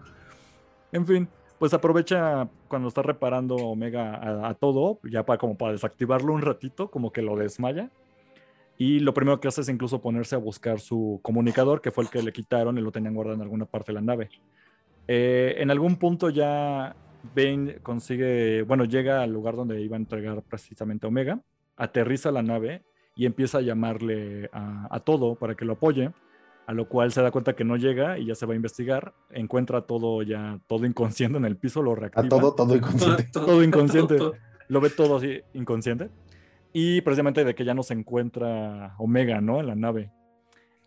En fin, pues aprovecha cuando está reparando Omega a, todo, ya para como para desactivarlo un ratito, como que lo desmaya. Y lo primero que hace es incluso ponerse a buscar su comunicador, que fue el que le quitaron y lo tenían guardado en alguna parte de la nave. Eh, en algún punto ya Bane consigue, bueno, llega al lugar donde iba a entregar precisamente Omega, aterriza la nave y empieza a llamarle a, todo para que lo apoye, a lo cual se da cuenta que no llega y ya se va a investigar, encuentra todo ya, todo inconsciente en el piso, lo reactiva. A todo, todo inconsciente. todo, inconsciente. Lo ve todo así inconsciente. Y precisamente de que ya no se encuentra Omega, ¿no? En la nave.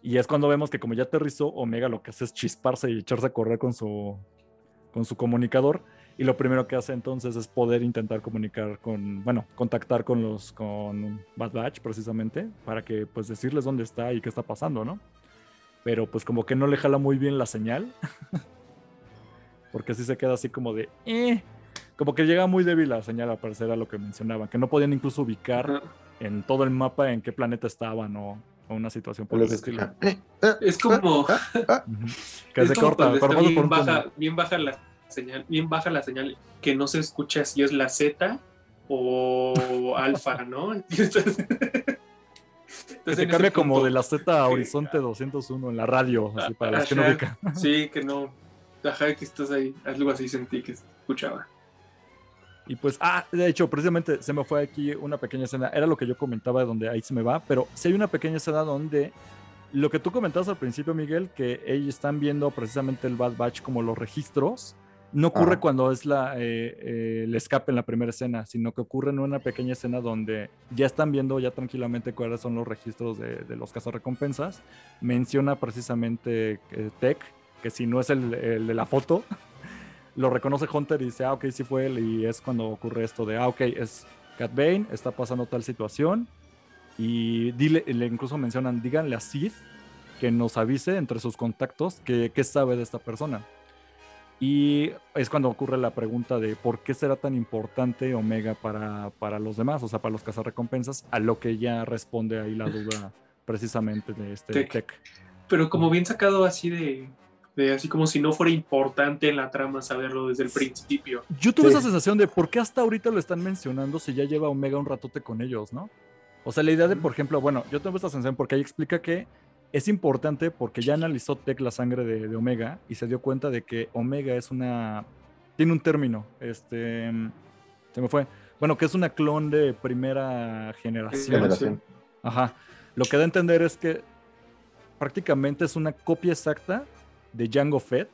Y es cuando vemos que como ya aterrizó, Omega lo que hace es chisparse y echarse a correr con su, con su comunicador y lo primero que hace entonces es poder intentar comunicar con, bueno, contactar con los, con Bad Batch precisamente, para que pues decirles dónde está y qué está pasando, ¿no? Pero pues como que no le jala muy bien la señal, porque así se queda así como de, eh, como que llega muy débil la señal a parecer a lo que mencionaban, que no podían incluso ubicar en todo el mapa en qué planeta estaban o, una situación por el estilo. Es como... que se corta, bien, baja, bien baja la señal, bien baja la señal, que no se escucha si es la Z o alfa, ¿no? Entonces, se cambia como de la Z a Horizonte 201 en la radio, así para los que no ubican. Sí, que no. Ajá, que estás ahí. Algo así sentí que escuchaba. Y pues, ah, de hecho, precisamente se me fue aquí una pequeña escena. Era lo que yo comentaba de donde ahí se me va, pero si hay una pequeña escena donde lo que tú comentabas al principio, Miguel, que ellos están viendo precisamente el Bad Batch como los registros no ocurre cuando es la, eh, eh, el escape en la primera escena, sino que ocurre en una pequeña escena donde ya están viendo ya tranquilamente cuáles son los registros de, de los cazarrecompensas. Menciona precisamente eh, Tech, que si no es el, de la foto, lo reconoce Hunter y dice, ah, ok, sí fue él. Y es cuando ocurre esto de, ah, ok, es Cat Bane, está pasando tal situación. Y dile, le incluso mencionan, díganle a Sid que nos avise entre sus contactos que, que sabe de esta persona y es cuando ocurre la pregunta de por qué será tan importante Omega para, para los demás, o sea, para los cazarrecompensas, a lo que ya responde ahí la duda precisamente de este tech. Pero como bien sacado así de, de, así como si no fuera importante en la trama saberlo desde el principio. Yo tuve esa sensación de por qué hasta ahorita lo están mencionando si ya lleva Omega un ratote con ellos, ¿no? O sea, la idea de, por ejemplo, bueno, yo tengo esta sensación porque ahí explica que es importante porque ya analizó Tech la sangre de, Omega y se dio cuenta de que Omega es una. Tiene un término. Este. Se me fue. Bueno, que es una clon de primera generación. Ajá. Lo que da a entender es que prácticamente es una copia exacta de Django Fett.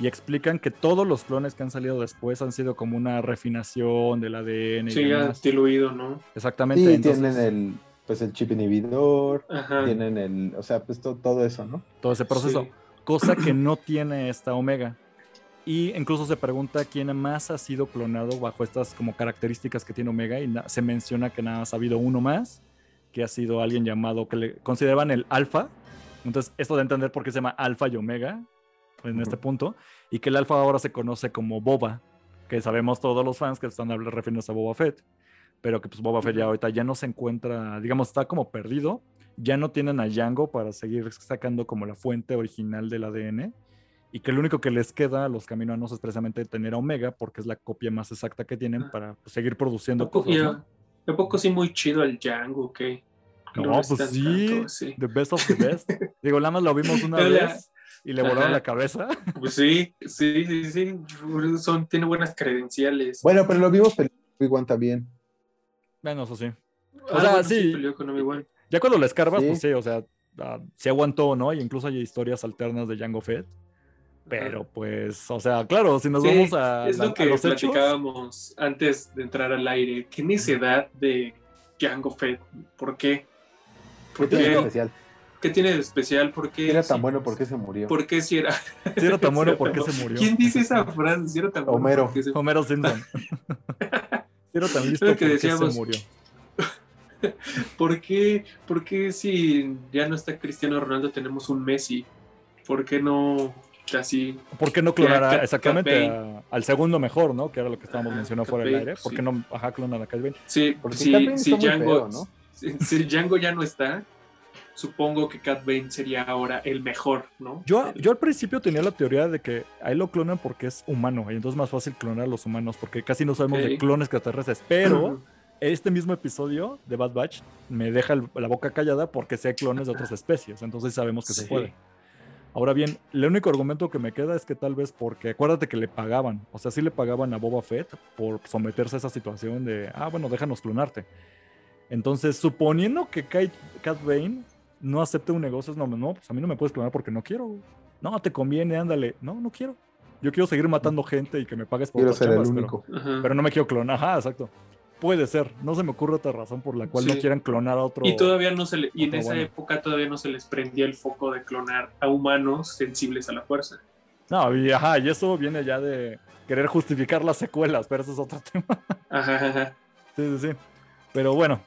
y explican que todos los clones que han salido después han sido como una refinación del ADN. Sí, ya diluido, ¿no? Exactamente. Sí, tienen el, pues el chip inhibidor, tienen el, o sea, pues todo eso, ¿no? Todo ese proceso. Cosa que no tiene esta Omega. Y incluso se pregunta quién más ha sido clonado bajo estas como características que tiene Omega y se menciona que nada más ha habido uno más, que ha sido alguien llamado, que le consideraban el Alfa. Entonces, esto de entender por qué se llama Alfa y Omega, en este punto, y que el alfa ahora se conoce como Boba, que sabemos todos los fans que están refiriéndose a Boba Fett, pero que pues Boba Fett ya ahorita ya no se encuentra, digamos, está como perdido, ya no tienen a Django para seguir sacando como la fuente original del ADN, y que lo único que les queda a los caminoanos es precisamente tener a Omega, porque es la copia más exacta que tienen ah. para pues, seguir produciendo cosas. ¿no? poco sí muy chido el Django, que no, pues sí, the best of the best. Digo, nada más lo vimos una vez y le volaron la cabeza. Pues sí, sí, sí, sí. Son, tiene buenas credenciales. Bueno, pero lo vimos con Obi-Wan también. Bueno, eso sí. O ah, sea, sí. Con ya cuando le escarbas, pues sí, o sea, uh, se aguantó, ¿no? Y incluso hay historias alternas de Jango Fett. Pero pues, o sea, claro, si nos vamos a. Es lo que platicábamos antes de entrar al aire. ¿Qué necesidad de Jango Fett? ¿Por qué? ¿Por qué? especial. ¿Qué tiene de especial? ¿Por qué? Si era tan bueno, ¿por qué se murió? ¿Por qué si era? Si era tan bueno, ¿por qué se murió? ¿Quién dice esa frase? Si era tan bueno, Homero. Se... Homero Simpson. si era tan listo, ¿por qué se murió? ¿Por qué, ¿Por qué si ya no está Cristiano Ronaldo tenemos un Messi? ¿Por qué no casi... ¿Por qué no clonar exactamente al segundo mejor, ¿no? Que era lo que estábamos mencionando fuera del aire. ¿Por qué no ajá, clonar a Cat Sí, porque si, si, Django, ¿no? si Django ya no está, supongo que Cat Bane sería ahora el mejor, ¿no? Yo, yo al principio tenía la teoría de que ahí lo clonan porque es humano, y entonces es más fácil clonar a los humanos, porque casi no sabemos de clones extraterrestres, pero este mismo episodio de Bad Batch me deja la boca callada porque sé clones de otras especies, entonces sabemos que se puede. Ahora bien, el único argumento que me queda es que tal vez porque acuérdate que le pagaban, o sea, sí le pagaban a Boba Fett por someterse a esa situación de, ah, bueno, déjanos clonarte. Entonces, suponiendo que Cat Bane no acepte un negocio, no, no, pues a mí no me puedes clonar porque no quiero. No, te conviene, ándale. No, no quiero. Yo quiero seguir matando gente y que me pagues por Quiero ser el único. Pero, no me quiero clonar. Ajá, exacto. Puede ser. No se me ocurre otra razón por la cual no quieran clonar a otro. Y todavía no se le, y en esa época todavía no se les prendía el foco de clonar a humanos sensibles a la fuerza. No, y ajá, y eso viene ya de querer justificar las secuelas, pero eso es otro tema. Ajá, ajá. Sí, sí, sí. Pero bueno,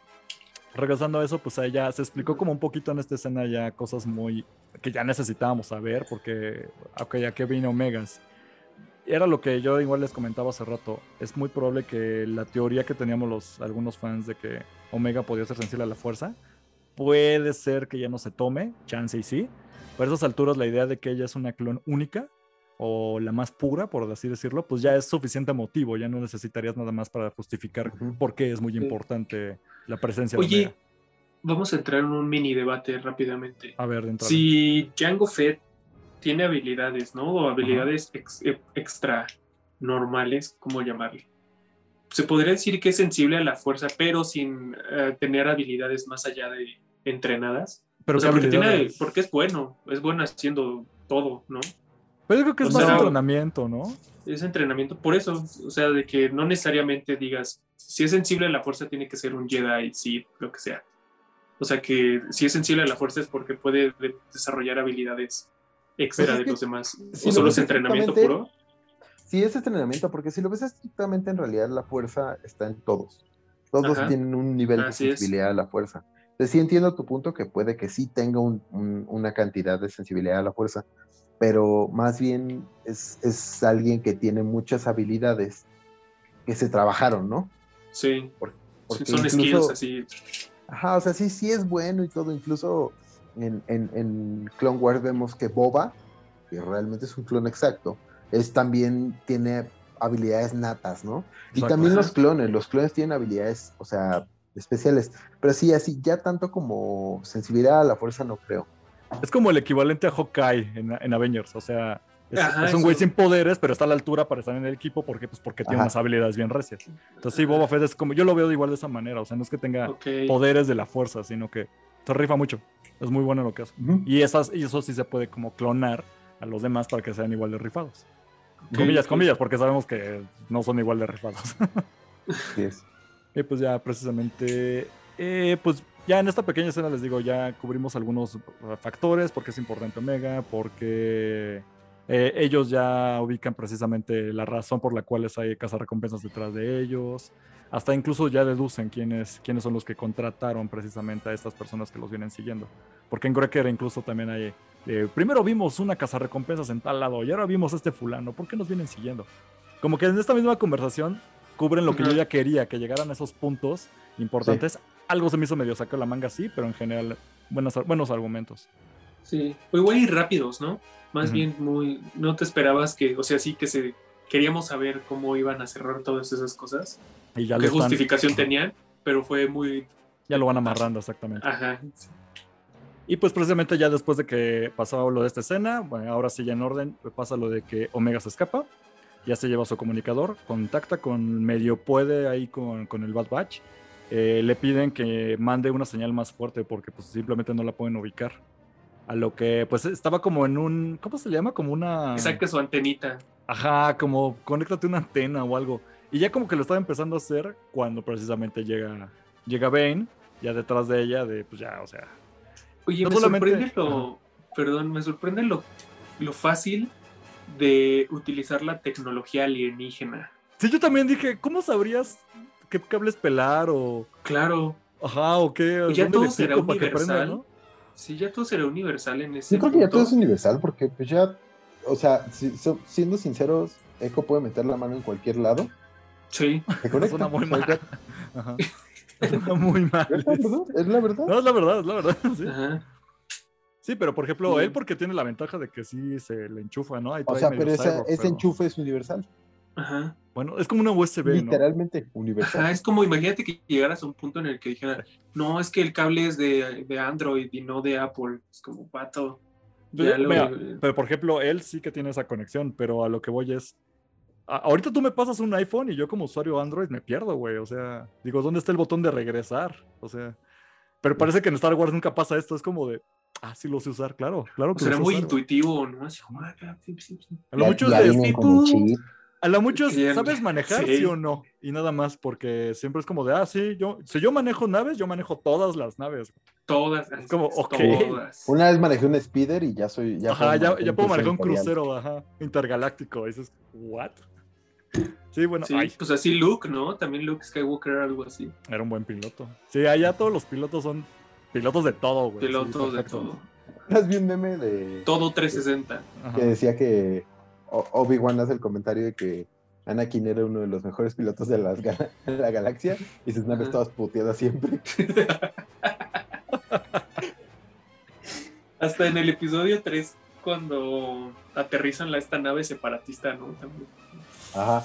regresando a eso, pues ya se explicó como un poquito en esta escena ya cosas muy que ya necesitábamos saber, porque, ok, ya que vino Omegas. Era lo que yo igual les comentaba hace rato. Es muy probable que la teoría que teníamos los, algunos fans de que Omega podía ser sensible a la fuerza, puede ser que ya no se tome, chance y sí. Pero a esas alturas la idea de que ella es una clon única o la más pura, por así decirlo, pues ya es suficiente motivo, ya no necesitarías nada más para justificar por qué es muy importante la presencia Oye, de Oye, vamos a entrar en un mini debate rápidamente. A ver, dentro. Si Django Fett tiene habilidades, ¿no? O habilidades e, extra normales, ¿cómo llamarle? Se podría decir que es sensible a la fuerza, pero sin eh, tener habilidades más allá de entrenadas. Pero porque, porque es bueno, es bueno haciendo todo, ¿no? Pero yo creo que es más entrenamiento, ¿no? Es entrenamiento, por eso, o sea, de que no necesariamente digas, si es sensible a la fuerza tiene que ser un Jedi, sí, lo que sea. O sea, que si es sensible a la fuerza es porque puede desarrollar habilidades extra pues de los demás. ¿O solo es entrenamiento puro? Sí, es entrenamiento, porque si lo ves estrictamente, en realidad la fuerza está en todos. Todos tienen un nivel de sensibilidad a la fuerza. Entonces, sí entiendo tu punto que puede que sí tenga una cantidad de sensibilidad a la fuerza, pero más bien es, alguien que tiene muchas habilidades que se trabajaron, ¿no? Sí, son skills así. Ajá, o sea, sí, sí es bueno y todo, incluso en, en, Clone Wars vemos que Boba, que realmente es un clon exacto, es también tiene habilidades natas, ¿no? Y también los clones, los clones tienen habilidades, o sea, especiales, pero sí, así, ya tanto como sensibilidad a la fuerza no creo. Es como el equivalente a Hawkeye en, Avengers, o sea, es, un güey sin poderes, pero está a la altura para estar en el equipo porque, pues, porque tiene unas habilidades bien recias. Entonces, sí, Boba Fett es como, yo lo veo igual de esa manera, o sea, no es que tenga poderes de la fuerza, sino que se rifa mucho. Es muy bueno lo que hace. y, esas, y eso sí se puede como clonar a los demás para que sean igual de rifados. comillas, comillas, porque sabemos que no son igual de rifados. Y pues ya precisamente, eh, pues ya en esta pequeña escena les digo, ya cubrimos algunos factores, porque es importante Omega, porque eh, ellos ya ubican precisamente la razón por la cual hay recompensas detrás de ellos. Hasta incluso ya deducen quiénes, quiénes son los que contrataron precisamente a estas personas que los vienen siguiendo. Porque en Greker incluso también hay... Eh, primero vimos una recompensas en tal lado y ahora vimos a este fulano. ¿Por qué nos vienen siguiendo? Como que en esta misma conversación cubren lo que yo ya quería, que llegaran a esos puntos importantes. Algo se me hizo medio sacar la manga, sí, pero en general buenos, buenos argumentos. Sí, igual y rápidos, ¿no? Más bien muy, no te esperabas que, o sea, sí que se, queríamos saber cómo iban a cerrar todas esas cosas. Y ya qué justificación tenían, pero fue muy... Ya lo van amarrando exactamente. Ajá. Y pues precisamente ya después de que pasaba lo de esta escena, bueno, ahora sí ya en orden, pasa lo de que Omega se escapa, ya se lleva su comunicador, contacta con medio puede ahí con, con el Bad Batch, eh, le piden que mande una señal más fuerte porque pues simplemente no la pueden ubicar. A lo que pues estaba como en un, ¿cómo se le llama? Como una... Exacto, su antenita. Ajá, como conéctate una antena o algo. Y ya como que lo estaba empezando a hacer cuando precisamente llega, llega Bane, ya detrás de ella, de pues ya, o sea... Oye, me sorprende lo... Perdón, me sorprende lo, lo fácil de utilizar la tecnología alienígena. Sí, yo también dije, ¿cómo sabrías qué cables pelar o... Claro. Ajá, o qué... ya todo será universal. ¿no? Sí, ya todo será universal en ese Yo creo que ya todo es universal porque pues ya, o sea, siendo sinceros, Echo puede meter la mano en cualquier lado. Sí. Suena muy mal. Ajá. Suena muy mal. ¿Es la verdad? No, es la verdad, es la verdad. Sí. Ajá. Sí, pero por ejemplo, él porque tiene la ventaja de que sí se le enchufa, ¿no? o sea, pero ese enchufe es universal. Ajá. Bueno, es como una USB, Literalmente universal. Ajá, es como, imagínate que llegaras a un punto en el que dijera, no, es que el cable es de, de Android y no de Apple. Es como, pato. pero por ejemplo, él sí que tiene esa conexión, pero a lo que voy es, ahorita tú me pasas un iPhone y yo como usuario Android me pierdo, güey. O sea, digo, ¿dónde está el botón de regresar? O sea, pero parece que en Star Wars nunca pasa esto. Es como de, Ah, sí lo sé usar, claro, claro que Será muy intuitivo, ¿no? A lo mucho a lo mucho sabes manejar, sí. o no, y nada más, porque siempre es como de, ah, sí, yo, si yo manejo naves, yo manejo todas las naves. Todas. Es como, ok. Una vez manejé un speeder y ya soy, ya, ajá, ya, ya puedo manejar un crucero, ajá, intergaláctico, y dices, what? Sí, bueno, sí, pues así Luke, ¿no? También Luke Skywalker era algo así. Era un buen piloto. Sí, allá todos los pilotos son Pilotos de todo, güey. Pilotos de todo. ¿Has vi un meme de. Todo 360. Que decía que Obi-Wan hace el comentario de que Anakin era uno de los mejores pilotos de la galaxia y sus naves todas puteadas siempre. Hasta en el episodio 3, cuando aterrizan esta nave separatista, ¿no? También. Ajá.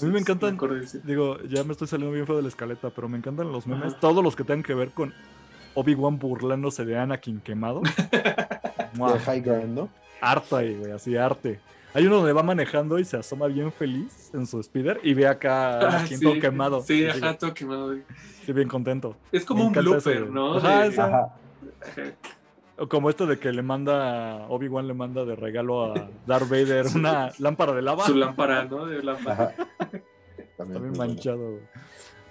A mí me encantan, digo, ya me estoy saliendo bien feo de la escaleta, pero me encantan los memes, todos los que tengan que ver con Obi-Wan burlándose de Anakin quemado. de high ground, ¿no? Arte ahí, güey, así arte. Hay uno donde va manejando y se asoma bien feliz en su speeder y ve acá a ah, todo quemado. Sí, ajá, todo quemado. Sí, bien contento. Es como un blooper, ¿no? Ajá, ajá. Como esto de que le manda, Obi-Wan le manda de regalo a Darth Vader una lámpara de lava. Su lámpara, ¿no? De lámpara. También, manchado.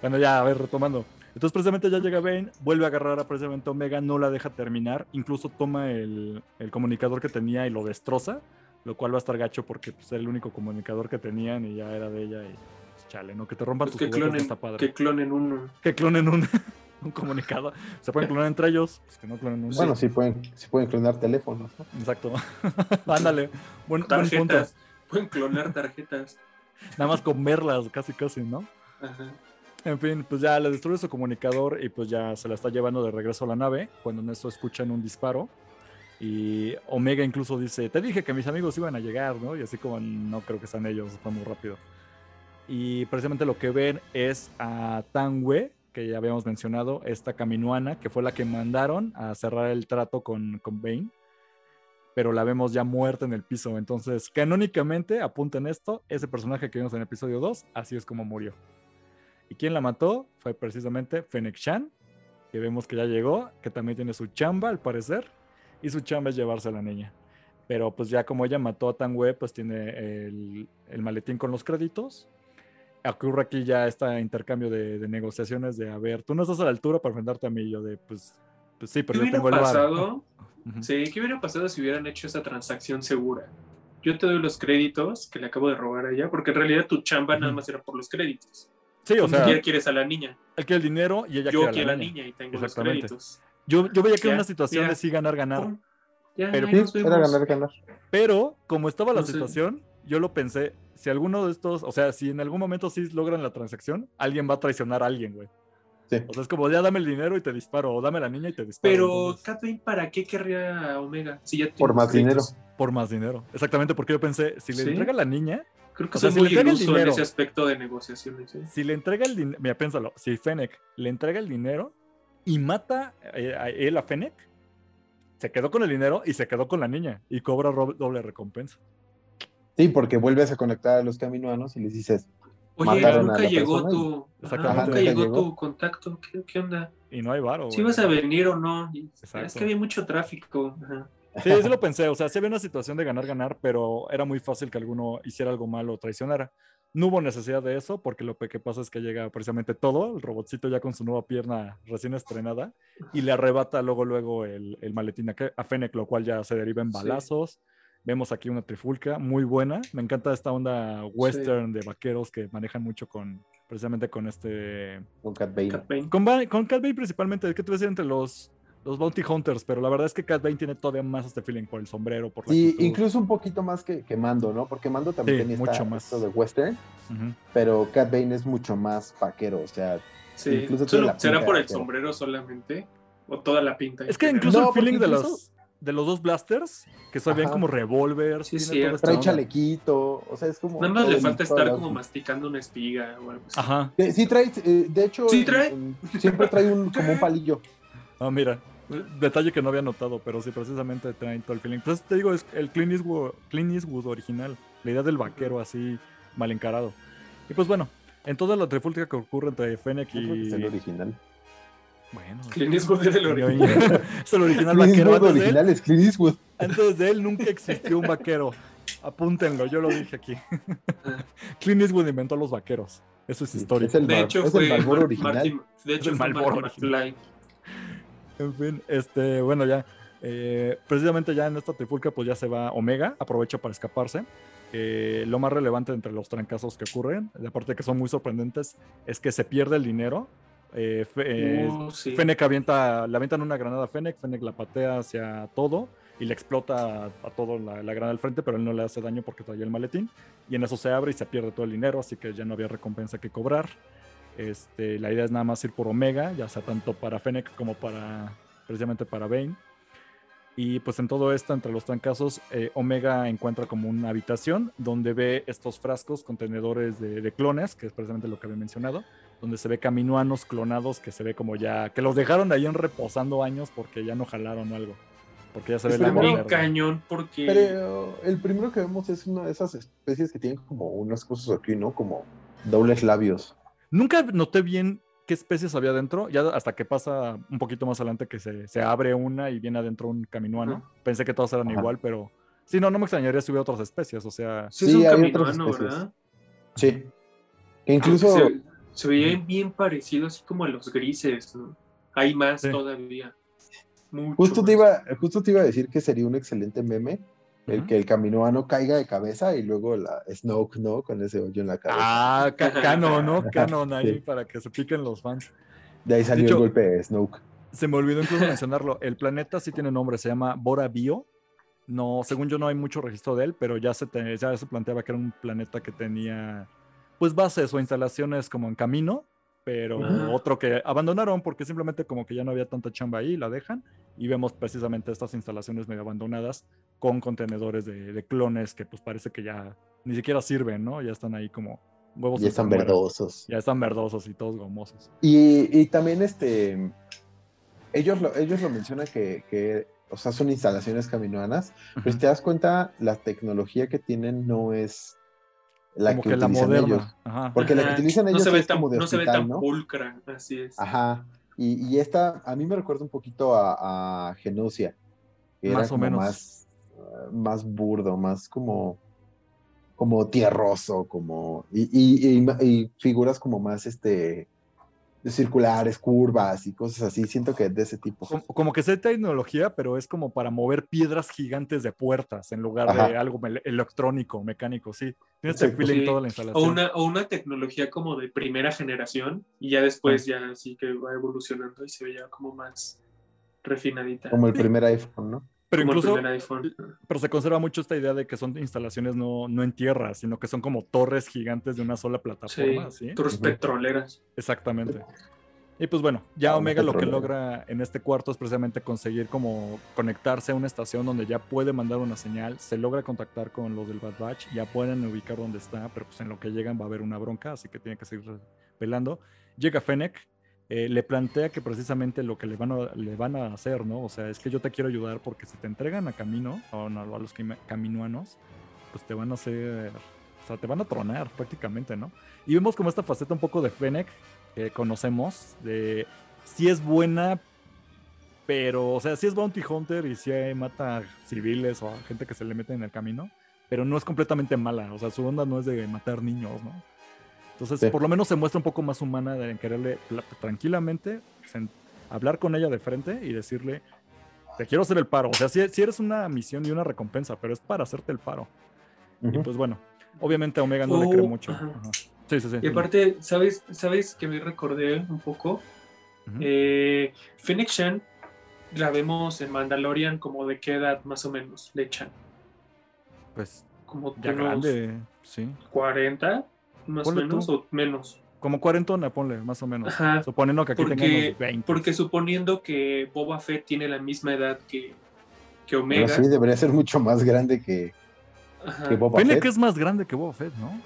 Bueno, ya, a ver, retomando. Entonces, precisamente ya llega Bane, vuelve a agarrar a precisamente Omega, no la deja terminar, incluso toma el, comunicador que tenía y lo destroza, lo cual va a estar gacho porque pues, era el único comunicador que tenían y ya era de ella y pues, chale, ¿no? Que te rompan pues tus que clonen, está padre. Que clonen uno. Que clonen uno. un comunicado. Se pueden clonar entre ellos, pues que no clonen uno. Bueno, sí pueden, sí pueden clonar teléfonos. Exacto. Ándale. Buen, tarjetas. Pueden clonar tarjetas. Nada más comerlas, casi casi, ¿no? Ajá. En fin, pues ya le destruye su comunicador y pues ya se la está llevando de regreso a la nave, cuando en eso escuchan un disparo. Y Omega incluso dice, te dije que mis amigos iban a llegar, ¿no? Y así como no creo que sean ellos, fue muy rápido. Y precisamente lo que ven es a Tangwe, que ya habíamos mencionado, esta Caminuana, que fue la que mandaron a cerrar el trato con, con Bane, pero la vemos ya muerta en el piso. Entonces, canónicamente, apunten esto, ese personaje que vimos en el episodio 2, así es como murió. ¿Y quién la mató? Fue precisamente Fennec Shan, que vemos que ya llegó, que también tiene su chamba al parecer, y su chamba es llevarse a la niña. Pero pues ya como ella mató a Tan Web, pues tiene el, el, maletín con los créditos. Ocurre aquí ya este intercambio de, negociaciones de, a ver, tú no estás a la altura para enfrentarte a mí. yo de, pues, pues sí, pero yo tengo pasado? el Sí, ¿qué hubiera pasado si hubieran hecho esa transacción segura? Yo te doy los créditos que le acabo de robar a ella, porque en realidad tu chamba nada más era por los créditos. Sí, o sea. Ni quieres a la niña. Él quiere el dinero y ella yo quiere a la, niña. y tengo los créditos. Yo, yo veía que era una situación de sí ganar, ganar. pero, era ganar, ganar. Pero, como estaba la situación, yo lo pensé, si alguno de estos, o sea, si en algún momento sí logran la transacción, alguien va a traicionar a alguien, güey. Sí. O sea, es como, ya dame el dinero y te disparo, o dame la niña y te disparo. Pero, entonces... ¿para qué querría Omega? Si ya Por más dinero. Por más dinero. Exactamente, porque yo pensé, si le entrega la niña, Creo que o sea, si le entrega el dinero, en ese aspecto de negociaciones. Si le entrega el dinero, mira, piénsalo, si Fennec le entrega el dinero y mata eh, a él a Fennec, se quedó con el dinero y se quedó con la niña y cobra doble recompensa. Sí, porque vuelves a conectar a los caminoanos y les dices. Oye, nunca llegó tu. nunca llegó, tu contacto. ¿Qué, onda? Y no hay varo. Si vas a venir o no. Es que había mucho tráfico. Ajá. Sí, sí lo pensé. O sea, se ve una situación de ganar-ganar, pero era muy fácil que alguno hiciera algo malo o traicionara. No hubo necesidad de eso, porque lo que pasa es que llega precisamente todo, el robotcito ya con su nueva pierna recién estrenada, y le arrebata luego, luego el, el maletín a Fennec, lo cual ya se deriva en balazos. Vemos aquí una trifulca muy buena. Me encanta esta onda western de vaqueros que manejan mucho con, precisamente con este... Con Cat Bane. Con, con Cat Bane principalmente. ¿Qué te voy a decir entre los los Bounty Hunters, pero la verdad es que Cat Bane tiene todavía más este feeling por el sombrero, por la Sí, incluso un poquito más que, que, Mando, ¿no? Porque Mando también tiene mucho más. esto de western, pero Cat Bane es mucho más vaquero, o sea, sí. incluso ¿Será por el sombrero solamente? ¿O toda la pinta? Es que incluso el feeling de los de los dos blasters, que son bien como revólver. Sí, sí, trae chalequito, o sea, es como... Nada más le falta estar como masticando una espiga o algo así. Ajá. sí trae, eh, de hecho... Sí trae. siempre trae un, como un palillo. Ah, mira, detalle que no había notado, pero sí, precisamente trae todo el feeling. Entonces te digo, es el Clint Eastwood, original, la idea del vaquero así mal encarado. Y pues bueno, en toda la trifulca que ocurre entre Fennec y... Es el original. Bueno. Clint Eastwood es el original. es el original vaquero. Antes original de él, es Clint Eastwood. Antes de él nunca existió un vaquero. Apúntenlo, yo lo dije aquí. Clint Eastwood inventó los vaqueros. Eso es histórico. de hecho, fue el original. de hecho, fue original. En fin, este, bueno, ya. Eh, precisamente ya en esta trifulca, pues ya se va Omega, aprovecha para escaparse. Eh, lo más relevante entre los trancazos que ocurren, aparte de que son muy sorprendentes, es que se pierde el dinero. Eh, uh, Fennec avienta, le avientan una granada a Fennec, Fennec la patea hacia todo y le explota a, todo la, granada al frente, pero él no le hace daño porque traía el maletín. Y en eso se abre y se pierde todo el dinero, así que ya no había recompensa que cobrar. Este, la idea es nada más ir por Omega, ya sea tanto para Fennec como para precisamente para Bane. Y pues en todo esto, entre los trancazos, eh, Omega encuentra como una habitación donde ve estos frascos contenedores de, clones, que es precisamente lo que había mencionado, donde se ve caminoanos clonados que se ve como ya, que los dejaron ahí en reposando años porque ya no jalaron o algo. Porque ya se ve la muy cañón porque... Pero el primero que vemos es una de esas especies que tienen como unas cosas aquí, ¿no? Como dobles labios. Nunca noté bien qué especies había dentro, ya hasta que pasa un poquito más adelante que se, abre una y viene adentro un caminuano. Pensé que todos eran igual, pero sí, no, no me extrañaría si hubiera otras especies, o sea... Sí, es un caminoano, ¿verdad? Sí. incluso... Se, veía bien parecido así como a los grises, ¿no? Hay más todavía. justo, te iba, justo te iba a decir que sería un excelente meme el que el caminoano caiga de cabeza y luego la Snoke, ¿no? Con ese hoyo en la cabeza. Ah, canon, ¿no? Canon ahí para que se piquen los fans. De ahí salió el golpe de Snoke. Se me olvidó incluso mencionarlo. El planeta sí tiene nombre, se llama Bora Bio. No, según yo no hay mucho registro de él, pero ya se, ya se planteaba que era un planeta que tenía pues bases o instalaciones como en camino pero otro que abandonaron porque simplemente como que ya no había tanta chamba ahí, la dejan y vemos precisamente estas instalaciones medio abandonadas con contenedores de, clones que pues parece que ya ni siquiera sirven, ¿no? Ya están ahí como huevos. Ya están verdosos. Ya están verdosos y todos gomosos. Y, también este, ellos lo, ellos lo mencionan que, o sea, son instalaciones caminoanas, pero si te das cuenta, la tecnología que tienen no es la que, la moderna. Porque la que utilizan ellos no se ve tan, como no se ve tan pulcra, así es. Ajá. Y, y, esta, a mí me recuerda un poquito a, a Genusia. más o menos. más burdo, más como, como tierroso, como, y, figuras como más, este, circulares, curvas y cosas así. Siento que de ese tipo. Como, que sea tecnología, pero es como para mover piedras gigantes de puertas en lugar de algo electrónico, mecánico, sí. Tiene este feeling toda la instalación. O una, o una tecnología como de primera generación y ya después ya así que va evolucionando y se ve ya como más refinadita. Como el primer iPhone, ¿no? Pero incluso, pero se conserva mucho esta idea de que son instalaciones no, no en tierra, sino que son como torres gigantes de una sola plataforma. Sí, torres petroleras. Exactamente. Y pues bueno, ya Omega lo que logra en este cuarto es precisamente conseguir como conectarse a una estación donde ya puede mandar una señal, se logra contactar con los del Bad Batch, ya pueden ubicar dónde está, pero pues en lo que llegan va a haber una bronca, así que tiene que seguir velando. Llega Fennec, eh, le plantea que precisamente lo que le van, a, le van a hacer, ¿no? O sea, es que yo te quiero ayudar porque si te entregan a camino, a los caminuanos, pues te van a hacer, o sea, te van a tronar prácticamente, ¿no? Y vemos como esta faceta un poco de Fennec que conocemos, de si es buena, pero, o sea, si es Bounty Hunter y si mata a civiles o a gente que se le mete en el camino, pero no es completamente mala, o sea, su onda no es de matar niños, ¿no? Entonces, por lo menos se muestra un poco más humana en quererle tranquilamente hablar con ella de frente y decirle, te quiero hacer el paro. O sea, si, eres una misión y una recompensa, pero es para hacerte el paro. Y pues bueno, obviamente a Omega no le cree oh, mucho. Sí, sí, sí. Y aparte, ¿sabes, ¿sabes que me recordé un poco? Eh, Phoenix Shan la vemos en Mandalorian como de qué edad más o menos le echan. Pues como ya grande, sí. 40 más o menos, o menos. Como cuarentona, ponle, más o menos. Suponiendo que aquí porque, 20. Porque suponiendo que Boba Fett tiene la misma edad que, que Omega. sí, debería ser mucho más grande que, que Boba Fett. que es más grande que Boba Fett, ¿no?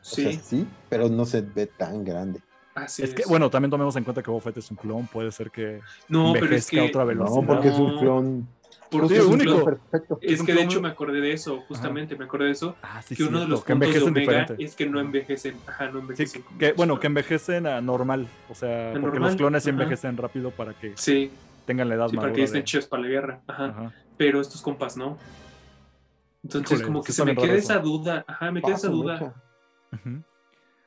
Sí. sí, pero no se ve tan grande. Así es, que, bueno, también tomemos en cuenta que Boba Fett es un clon, puede ser que no, pero es que, otra velocidad. No, porque es un clon porque es único. Perfecto. Es que de hecho me acordé de eso, justamente me acordé de eso. Ah, que uno de los que puntos de Omega es que no envejecen. Ajá, no envejecen. que, bueno, que envejecen a normal. O sea, porque los clones sí envejecen rápido para que sí. tengan la edad sí, Para que estén chidos para la guerra. Ajá. Pero estos compas no. Entonces, como que se me queda esa duda. Ajá, me queda esa duda.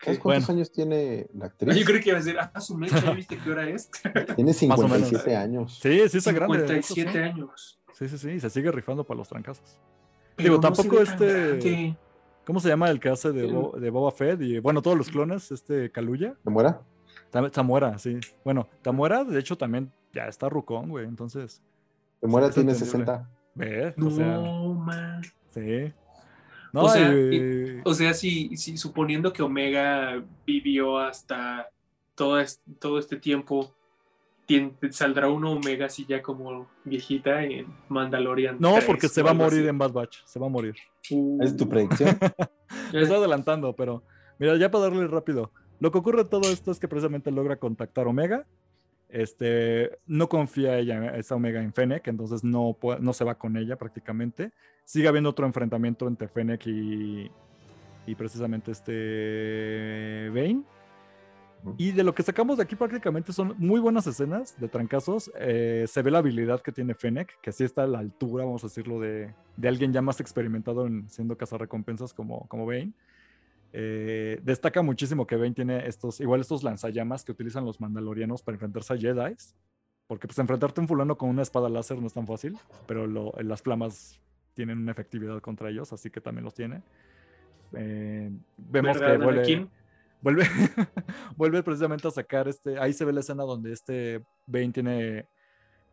¿Sabes cuántos años tiene la actriz? Yo creo que iba a decir, ah, su mecha, ¿ya viste qué hora es? Tiene 57 años. Sí, sí está grande. 57 años. Sí, sí, sí, se sigue rifando para los trancazos. Digo, tampoco este. ¿Cómo se llama el que hace de, Boba Fett? Y bueno, todos los clones, este Kaluya. ¿Tamuera? Tamuera, sí. Bueno, Tamuera, de hecho, también ya está rucón, güey. Entonces. Tamuera tiene 60. ¿Ves? No, o sea, man. Sí. No, o sea, o sea si, si, suponiendo que Omega vivió hasta todo, todo este tiempo saldrá uno Omega así ya como viejita en Mandalorian. No, porque se va a morir en Bad Batch, se va a morir. Uh. ¿Es tu predicción? Me está adelantando, pero mira, ya para darle rápido. Lo que ocurre todo esto es que precisamente logra contactar Omega. Este, no confía ella, esa Omega en Fennec, entonces no, no se va con ella prácticamente. Sigue habiendo otro enfrentamiento entre Fennec y, y precisamente este Bane y de lo que sacamos de aquí prácticamente son muy buenas escenas de trancazos. Eh, se ve la habilidad que tiene Fennec, que así está a la altura, vamos a decirlo, de, de alguien ya más experimentado en siendo cazarrecompensas como, como Bane. Eh, destaca muchísimo que Bane tiene estos, igual estos lanzallamas que utilizan los mandalorianos para enfrentarse a Jedi. Porque pues enfrentarte a un fulano con una espada láser no es tan fácil, pero las flamas tienen una efectividad contra ellos, así que también los tiene. Eh, vemos que vuelve, vuelve, vuelve precisamente a sacar este, ahí se ve la escena donde este Bane tiene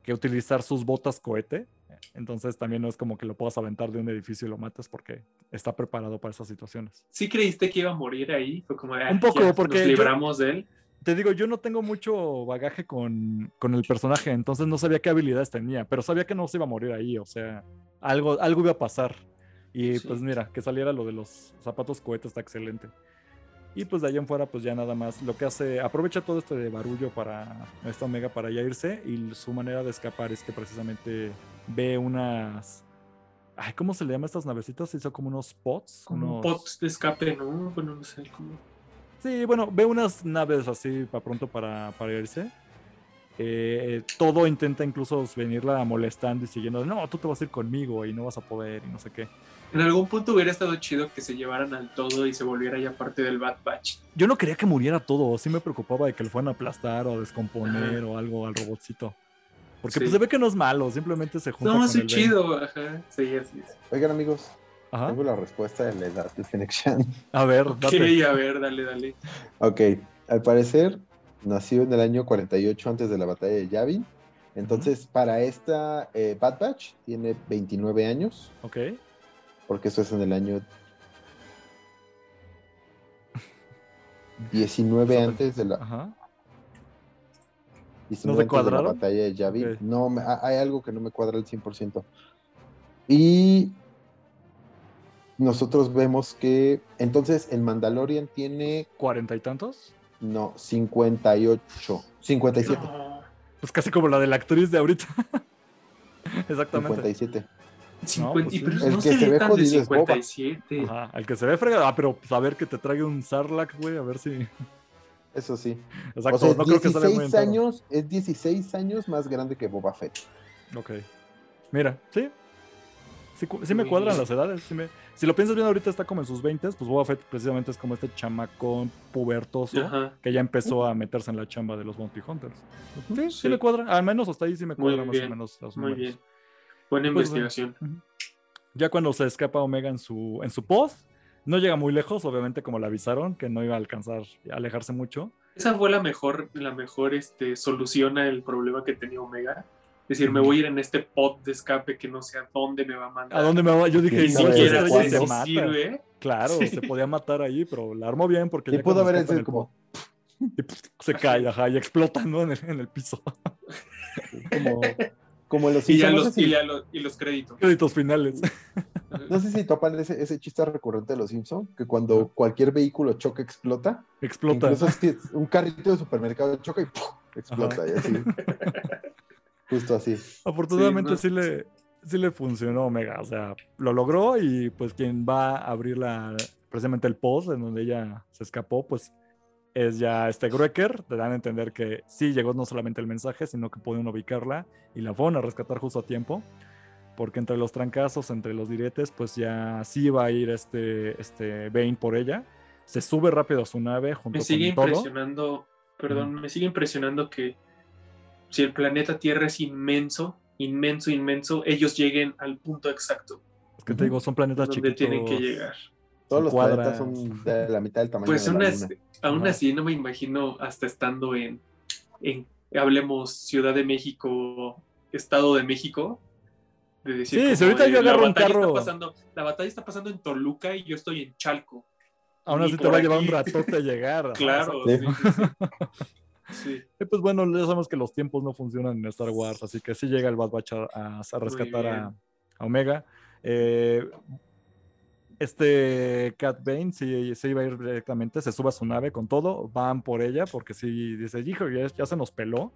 que utilizar sus botas cohete, entonces también no es como que lo puedas aventar de un edificio y lo mates porque está preparado para esas situaciones. ¿Sí creíste que iba a morir ahí? Fue como, un poco, porque nos libramos de él. Te digo, yo no tengo mucho bagaje con, con, el personaje, entonces no sabía qué habilidades tenía, pero sabía que no se iba a morir ahí, o sea, algo, algo iba a pasar. Y pues mira, que saliera lo de los zapatos cohetes está excelente. Y pues de allá en fuera, pues ya nada más lo que hace, aprovecha todo este de barullo para esta Omega para ya irse. Y su manera de escapar es que precisamente ve unas. Ay, ¿cómo se le llama a estas navecitas? Hizo como unos pots. Como pots de escape, ¿no? Bueno, no sé cómo. Sí, bueno, ve unas naves así para pronto para, para irse. eh, todo intenta incluso venirla molestando y siguiendo, no, tú te vas a ir conmigo y no vas a poder y no sé qué. En algún punto hubiera estado chido que se llevaran al todo y se volviera ya parte del Bad Batch. Yo no quería que muriera todo, sí me preocupaba de que le fueran a aplastar o a descomponer o algo al robotcito. Porque pues se ve que no es malo, simplemente se junta no, con sí, chido, ajá. Sí, así es. Oigan, amigos, tengo la respuesta de la edad de Fennec A ver, Ok, a ver, dale, dale. Ok, al parecer nació en el año 48 antes de la batalla de Yavin. Entonces, para esta eh, Bad Batch tiene 29 años. Ok. Porque eso es en el año 19 antes de la. Ajá. 19 ¿No antes de la batalla de Yavin. No, hay algo que no me cuadra al 100%. Y nosotros vemos que entonces el Mandalorian tiene... ¿Cuarenta y tantos? No, 58, 57. Pues casi como la de la actriz de ahorita. Exactamente. 57. No, pues el que se ve jodido es Boba. Ajá, el que se ve fregado. Ah, pero pues a ver que te traiga un Sarlacc, güey, a ver si. Eso sí. Exacto, o sea, no 16 creo que muy años, es 16 años más grande que Boba Fett. Ok. Mira, sí. Sí, me cuadran las edades. Sí me, si lo piensas bien, ahorita está como en sus 20, pues Boba Fett precisamente es como este chamacón pubertoso que ya empezó a meterse en la chamba de los Bounty Hunters. Sí, sí, le cuadra. Al menos hasta ahí sí me cuadra más o menos los Muy bien. Buena pues, investigación. Ya cuando se escapa Omega en su, en su post, no llega muy lejos, obviamente como le avisaron, que no iba a alcanzar a alejarse mucho. Esa fue la mejor, la mejor este, solución al problema que tenía Omega es decir, me voy a ir en este pot de escape que no sé a dónde me va a mandar. ¿A dónde me va? Yo dije, ni siquiera se mata. Claro, se podía matar ahí, pero la armó bien porque ya pudo haber sido como se cae, ajá, y explota ¿no? en, el, en el piso. como, como los y, los, y, los, créditos. Créditos finales. No sé si topan ese, ese chiste recurrente de los Simpsons, que cuando cualquier vehículo choca, explota. Explota. Incluso un carrito de supermercado choca y explota. Y así. Justo así. Afortunadamente sí, le, sí le funcionó Omega. O sea, lo logró y pues quien va a abrir la, precisamente el post en donde ella se escapó, pues es ya este Greker. Te dan a entender que sí llegó no solamente el mensaje, sino que pueden ubicarla y la fueron a rescatar justo a tiempo. Porque entre los trancazos, entre los diretes, pues ya sí va a ir este, este Bane por ella. Se sube rápido a su nave junto me sigue impresionando, perdón, me sigue impresionando que si el planeta Tierra es inmenso, inmenso, inmenso, ellos lleguen al punto exacto. Es que te digo, son planetas donde tienen que llegar. Todos los planetas son de la mitad del tamaño pues de la Luna. aún así no me imagino hasta estando en, en, hablemos, Ciudad de México, Estado de México, de decir, sí, si ahorita yo agarro un carro... Está pasando, la batalla está pasando en Toluca y yo estoy en Chalco. Aún así te va a llevar un ratote llegar. claro, sí. Sí. pues bueno, ya sabemos que los tiempos no funcionan en Star Wars, así que sí llega el Bad Batch a, rescatar a, Omega. Eh, este Cat Bane sí, se iba a ir directamente, se sube a su nave con todo, van por ella porque sí dice, hijo, ya, se nos peló,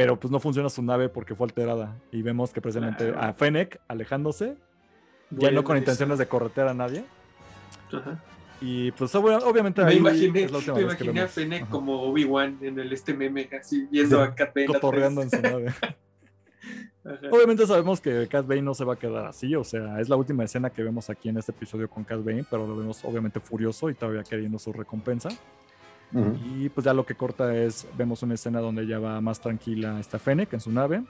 pero pues no funciona su nave porque fue alterada. Y vemos que precisamente a Fennec alejándose, ya no con intenciones de corretear a nadie. Ajá. Y pues obviamente me imaginé, me imaginé a Fennec como Obi-Wan en el este meme, así viendo a Cat Bane. Cotorreando en su nave. Obviamente sabemos que Cat Bane no se va a quedar así, o sea, es la última escena que vemos aquí en este episodio con Cat Bane, pero lo vemos obviamente furioso y todavía queriendo su recompensa. Y pues ya lo que corta es, vemos una escena donde ya va más tranquila esta Fennec en su nave,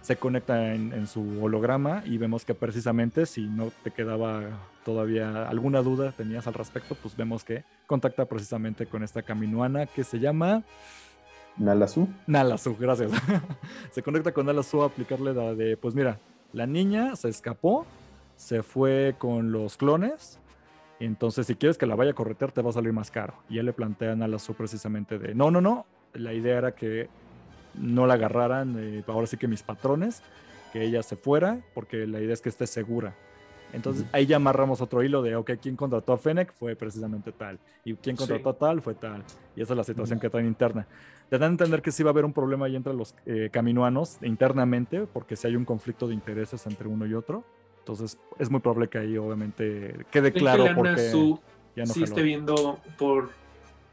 se conecta en, su holograma y vemos que precisamente si no te quedaba todavía alguna duda tenías al respecto, pues vemos que contacta precisamente con esta caminoana que se llama Nalasu. Nalasu, gracias. se conecta con Nalasu a aplicarle la de, pues mira, la niña se escapó, se fue con los clones, entonces si quieres que la vaya a corretear te va a salir más caro. Y él le plantea a Nalasu precisamente de, no, no, no, la idea era que no la agarraran, eh, ahora sí que mis patrones, que ella se fuera, porque la idea es que esté segura. Entonces ahí ya amarramos otro hilo de, ok, ¿quién contrató a Fennec? Fue precisamente tal. Y ¿quién contrató a tal? Fue tal. Y esa es la situación que traen interna. Te dan a entender que sí va a haber un problema ahí entre los eh, caminoanos internamente, porque si hay un conflicto de intereses entre uno y otro. Entonces es muy probable que ahí obviamente quede claro porque ya no sí esté viendo por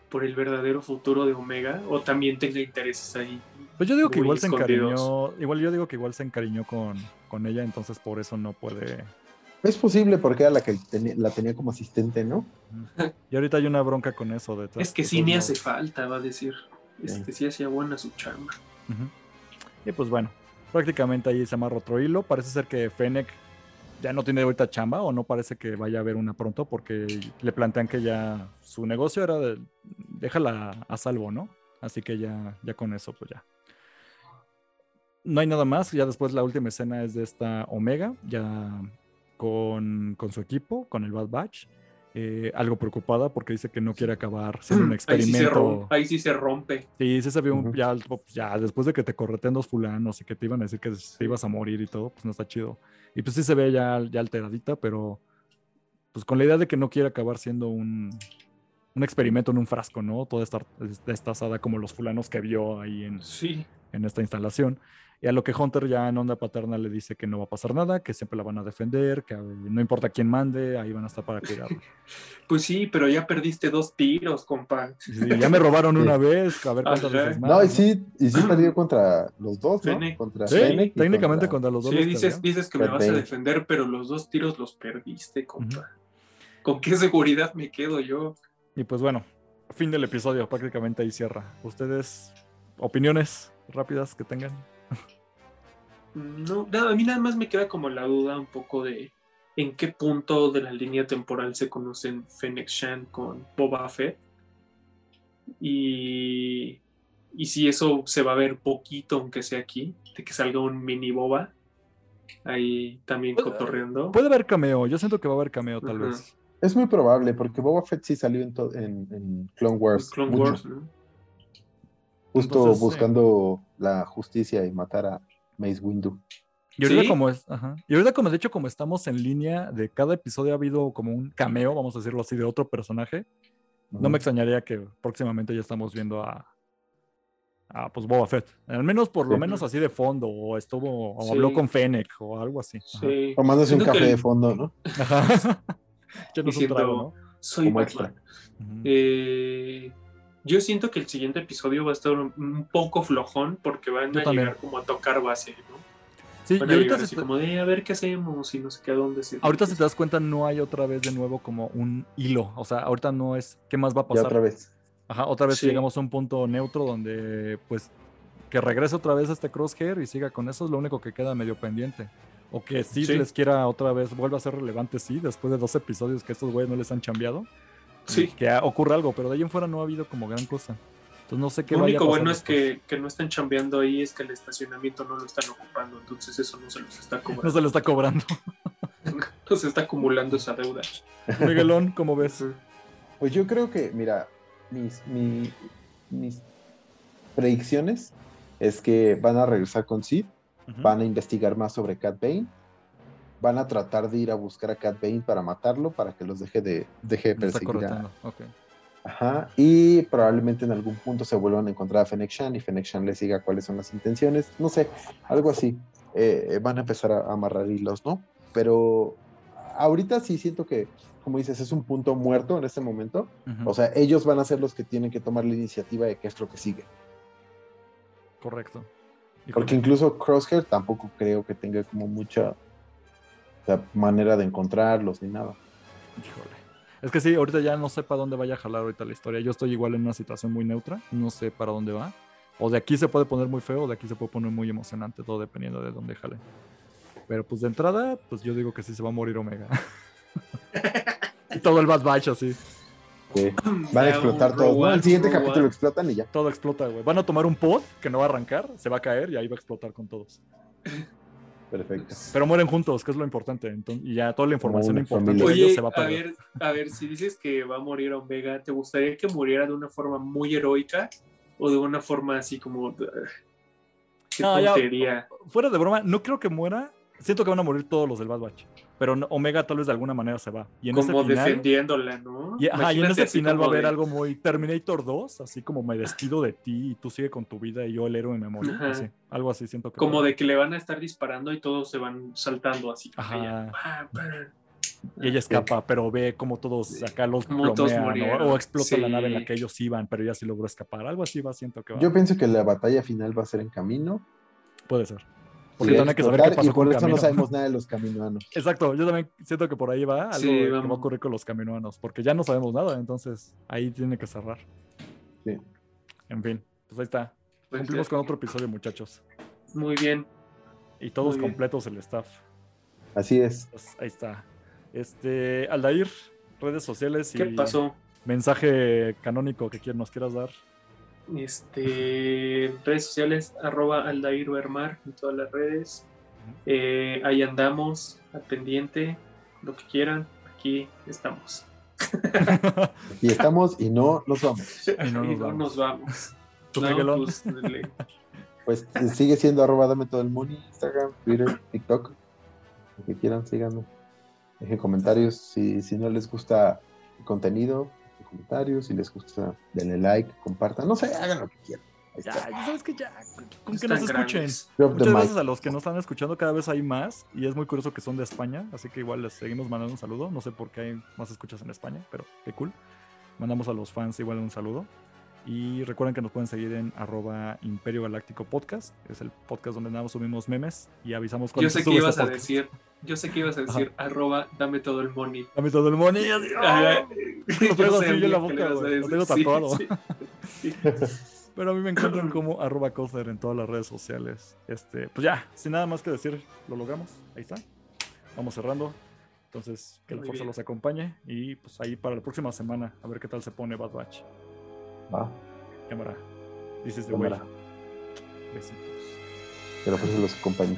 por el verdadero futuro de Omega o también tenga intereses ahí. Pues yo digo que igual se encariñó, igual yo digo que igual se encariñó con, con ella, entonces por eso no puede es posible porque era la que la tenía como asistente, ¿no? Y ahorita hay una bronca con eso. De es que sí me hace falta, va a decir. Este, sí. hacía buena su chamba. Y pues bueno, prácticamente ahí se amarra otro hilo. Parece ser que Fennec ya no tiene ahorita chamba o no parece que vaya a haber una pronto porque le plantean que ya su negocio era de déjala a salvo, ¿no? Así que ya, ya con eso, pues ya. No hay nada más. Ya después la última escena es de esta Omega. Ya con, con, su equipo, con el Bad Batch. Eh, algo preocupada porque dice que no quiere acabar siendo un experimento. Ahí sí se rompe. Sí, sí se vio un, ya, ya, después de que te correten dos fulanos y que te iban a decir que te ibas a morir y todo, pues no está chido. Y pues sí se ve ya, ya alteradita, pero pues con la idea de que no quiere acabar siendo un, un experimento en un frasco, ¿no? Toda esta, esta asada como los fulanos que vio ahí en, sí. en esta instalación. Y a lo que Hunter ya en onda paterna le dice que no va a pasar nada, que siempre la van a defender, que no importa quién mande, ahí van a estar para cuidarla. Pues sí, pero ya perdiste dos tiros, compa. ya me robaron una vez, a ver cuántas veces más. No, y sí, y sí perdió contra los dos, ¿no? Contra sí, técnicamente contra... los dos. Sí, dices, dices que me vas a defender, pero los dos tiros los perdiste, compa. ¿Con qué seguridad me quedo yo? Y pues bueno, fin del episodio, prácticamente ahí cierra. ¿Ustedes, opiniones rápidas que tengan? No, a mí nada más me queda como la duda un poco de en qué punto de la línea temporal se conocen Fennec Shan con Boba Fett. Y, y si eso se va a ver poquito, aunque sea aquí, de que salga un mini Boba ahí también cotorreando. Puede haber cameo, yo siento que va a haber cameo tal vez. Es muy probable, porque Boba Fett sí salió en, en, Clone Wars. Clone Wars Justo buscando la justicia y matar a, Mace Windu. Y ahorita, como es, y ahorita como de hecho como estamos en línea de cada episodio ha habido como un cameo, vamos a decirlo así, de otro personaje. No me extrañaría que próximamente ya estamos viendo a, a pues Boba Fett. Al menos por lo menos así de fondo, o estuvo, o habló con Fennec, o algo así. Tomándose un café de fondo, ¿no? Ajá. ¿no? Soy Batman. eh, yo siento que el siguiente episodio va a estar un, poco flojón porque van a llegar como a tocar base, ¿no? Sí, y ahorita así como de a ver qué hacemos y no sé qué a dónde se. Ahorita si te das cuenta no hay otra vez de nuevo como un hilo, o sea, ahorita no es qué más va a pasar. otra vez. Ajá, otra vez llegamos a un punto neutro donde pues que regrese otra vez a este crosshair y siga con eso es lo único que queda medio pendiente. O que sí, les quiera otra vez, vuelva a ser relevante, sí, después de dos episodios que estos güeyes no les han cambiado sí. que ocurra algo, pero de ahí en fuera no ha habido como gran cosa. Entonces no sé qué Lo único bueno es que, que, no están chambeando ahí, es que el estacionamiento no lo están ocupando, entonces eso no se los está cobrando. No se lo está cobrando. no se está acumulando esa deuda. Miguelón, ¿cómo ves? Pues yo creo que, mira, mis, mis predicciones es que van a regresar con Sid, van a investigar más sobre Cat Bane van a tratar de ir a buscar a Cat Bane para matarlo, para que los deje de, deje perseguir. Ajá, y probablemente en algún punto se vuelvan a encontrar a Fennec Shan y Fennec Shan les diga cuáles son las intenciones, no sé, algo así. Eh, van a empezar a, amarrar hilos, ¿no? Pero ahorita sí siento que, como dices, es un punto muerto en este momento. O sea, ellos van a ser los que tienen que tomar la iniciativa de qué es lo que sigue. Correcto. Porque incluso Crosshair tampoco creo que tenga como mucha la manera de encontrarlos ni nada. Híjole. Es que sí, ahorita ya no sé para dónde vaya a jalar ahorita la historia. Yo estoy igual en una situación muy neutra, no sé para dónde va. O de aquí se puede poner muy feo, o de aquí se puede poner muy emocionante, todo dependiendo de dónde jale. Pero pues de entrada, pues yo digo que sí se va a morir Omega. y todo el Bad Batch así. Sí. Van a explotar todo. Bueno, el siguiente capítulo explotan y ya. Todo explota, güey. Van a tomar un pod que no va a arrancar, se va a caer y ahí va a explotar con todos. Perfecto. Pero mueren juntos, que es lo importante. y ya toda la información importante de ellos se va a perder. A ver, a ver, si dices que va a morir Omega, ¿te gustaría que muriera de una forma muy heroica o de una forma así como. Qué tontería? fuera de broma, no creo que muera. Siento que van a morir todos los del Bad Batch pero Omega tal vez de alguna manera se va. Y en como ese final, defendiéndola, ¿no? Y, en ese final va a haber algo muy Terminator 2, así como me despido de ti y tú sigue con tu vida y yo el héroe me morí. algo así siento que. Como de que le van a estar disparando y todos se van saltando así. Ajá. Y ella escapa, pero ve como todos acá los plomean, o explota la nave en la que ellos iban, pero ella sí logró escapar. Algo así va, siento que va. Yo pienso que la batalla final va a ser en camino. Puede ser. Porque tiene que saber qué pasó y por eso no sabemos nada de los caminoanos. Exacto, yo también siento que por ahí va algo que va a ocurrir con los caminoanos, porque ya no sabemos nada, entonces ahí tiene que cerrar. Sí. En fin, pues ahí está. Pues Cumplimos con otro episodio, muchachos. Muy bien. Y todos completos el staff. Así es. Pues ahí está. Este, Aldair, redes sociales y ¿Qué pasó? mensaje canónico que nos quieras dar. Este, redes sociales, arroba Aldair Bermar en todas las redes. Eh, ahí andamos, al pendiente, lo que quieran, aquí estamos. y estamos y no nos vamos. Y no nos vamos. Pues, pues, sigue siendo arroba dame todo el money, Instagram, Twitter, TikTok. Lo que quieran, síganme. Dejen comentarios si, si no les gusta el contenido, comentarios, si les gusta, denle like, compartan, no sé, hagan lo que quieran. Ya, ya sabes que ya, con que nos escuchen. Muchas gracias a los que nos están escuchando, cada vez hay más y es muy curioso que son de España, así que igual les seguimos mandando un saludo. No sé por qué hay más escuchas en España, pero qué cool. Mandamos a los fans igual un saludo. Y recuerden que nos pueden seguir en arroba Imperio Galáctico Podcast. Es el podcast donde nada subimos memes y avisamos cuando Yo sé que ibas este a decir, yo sé que ibas a decir arroba dame todo el money. Dame todo el money. Lo tengo así en la boca, Lo tengo tatuado. Pero a mí me encuentran como arroba coser en todas las redes sociales. Este, pues ya, sin nada más que decir, lo logramos. Ahí está. Vamos cerrando. Entonces, que la fuerza los acompañe. Y pues ahí para la próxima semana, a ver qué tal se pone Bad Batch. Va. Cámara. Dices de Cámara. Besitos. Que la fuerza los acompañe.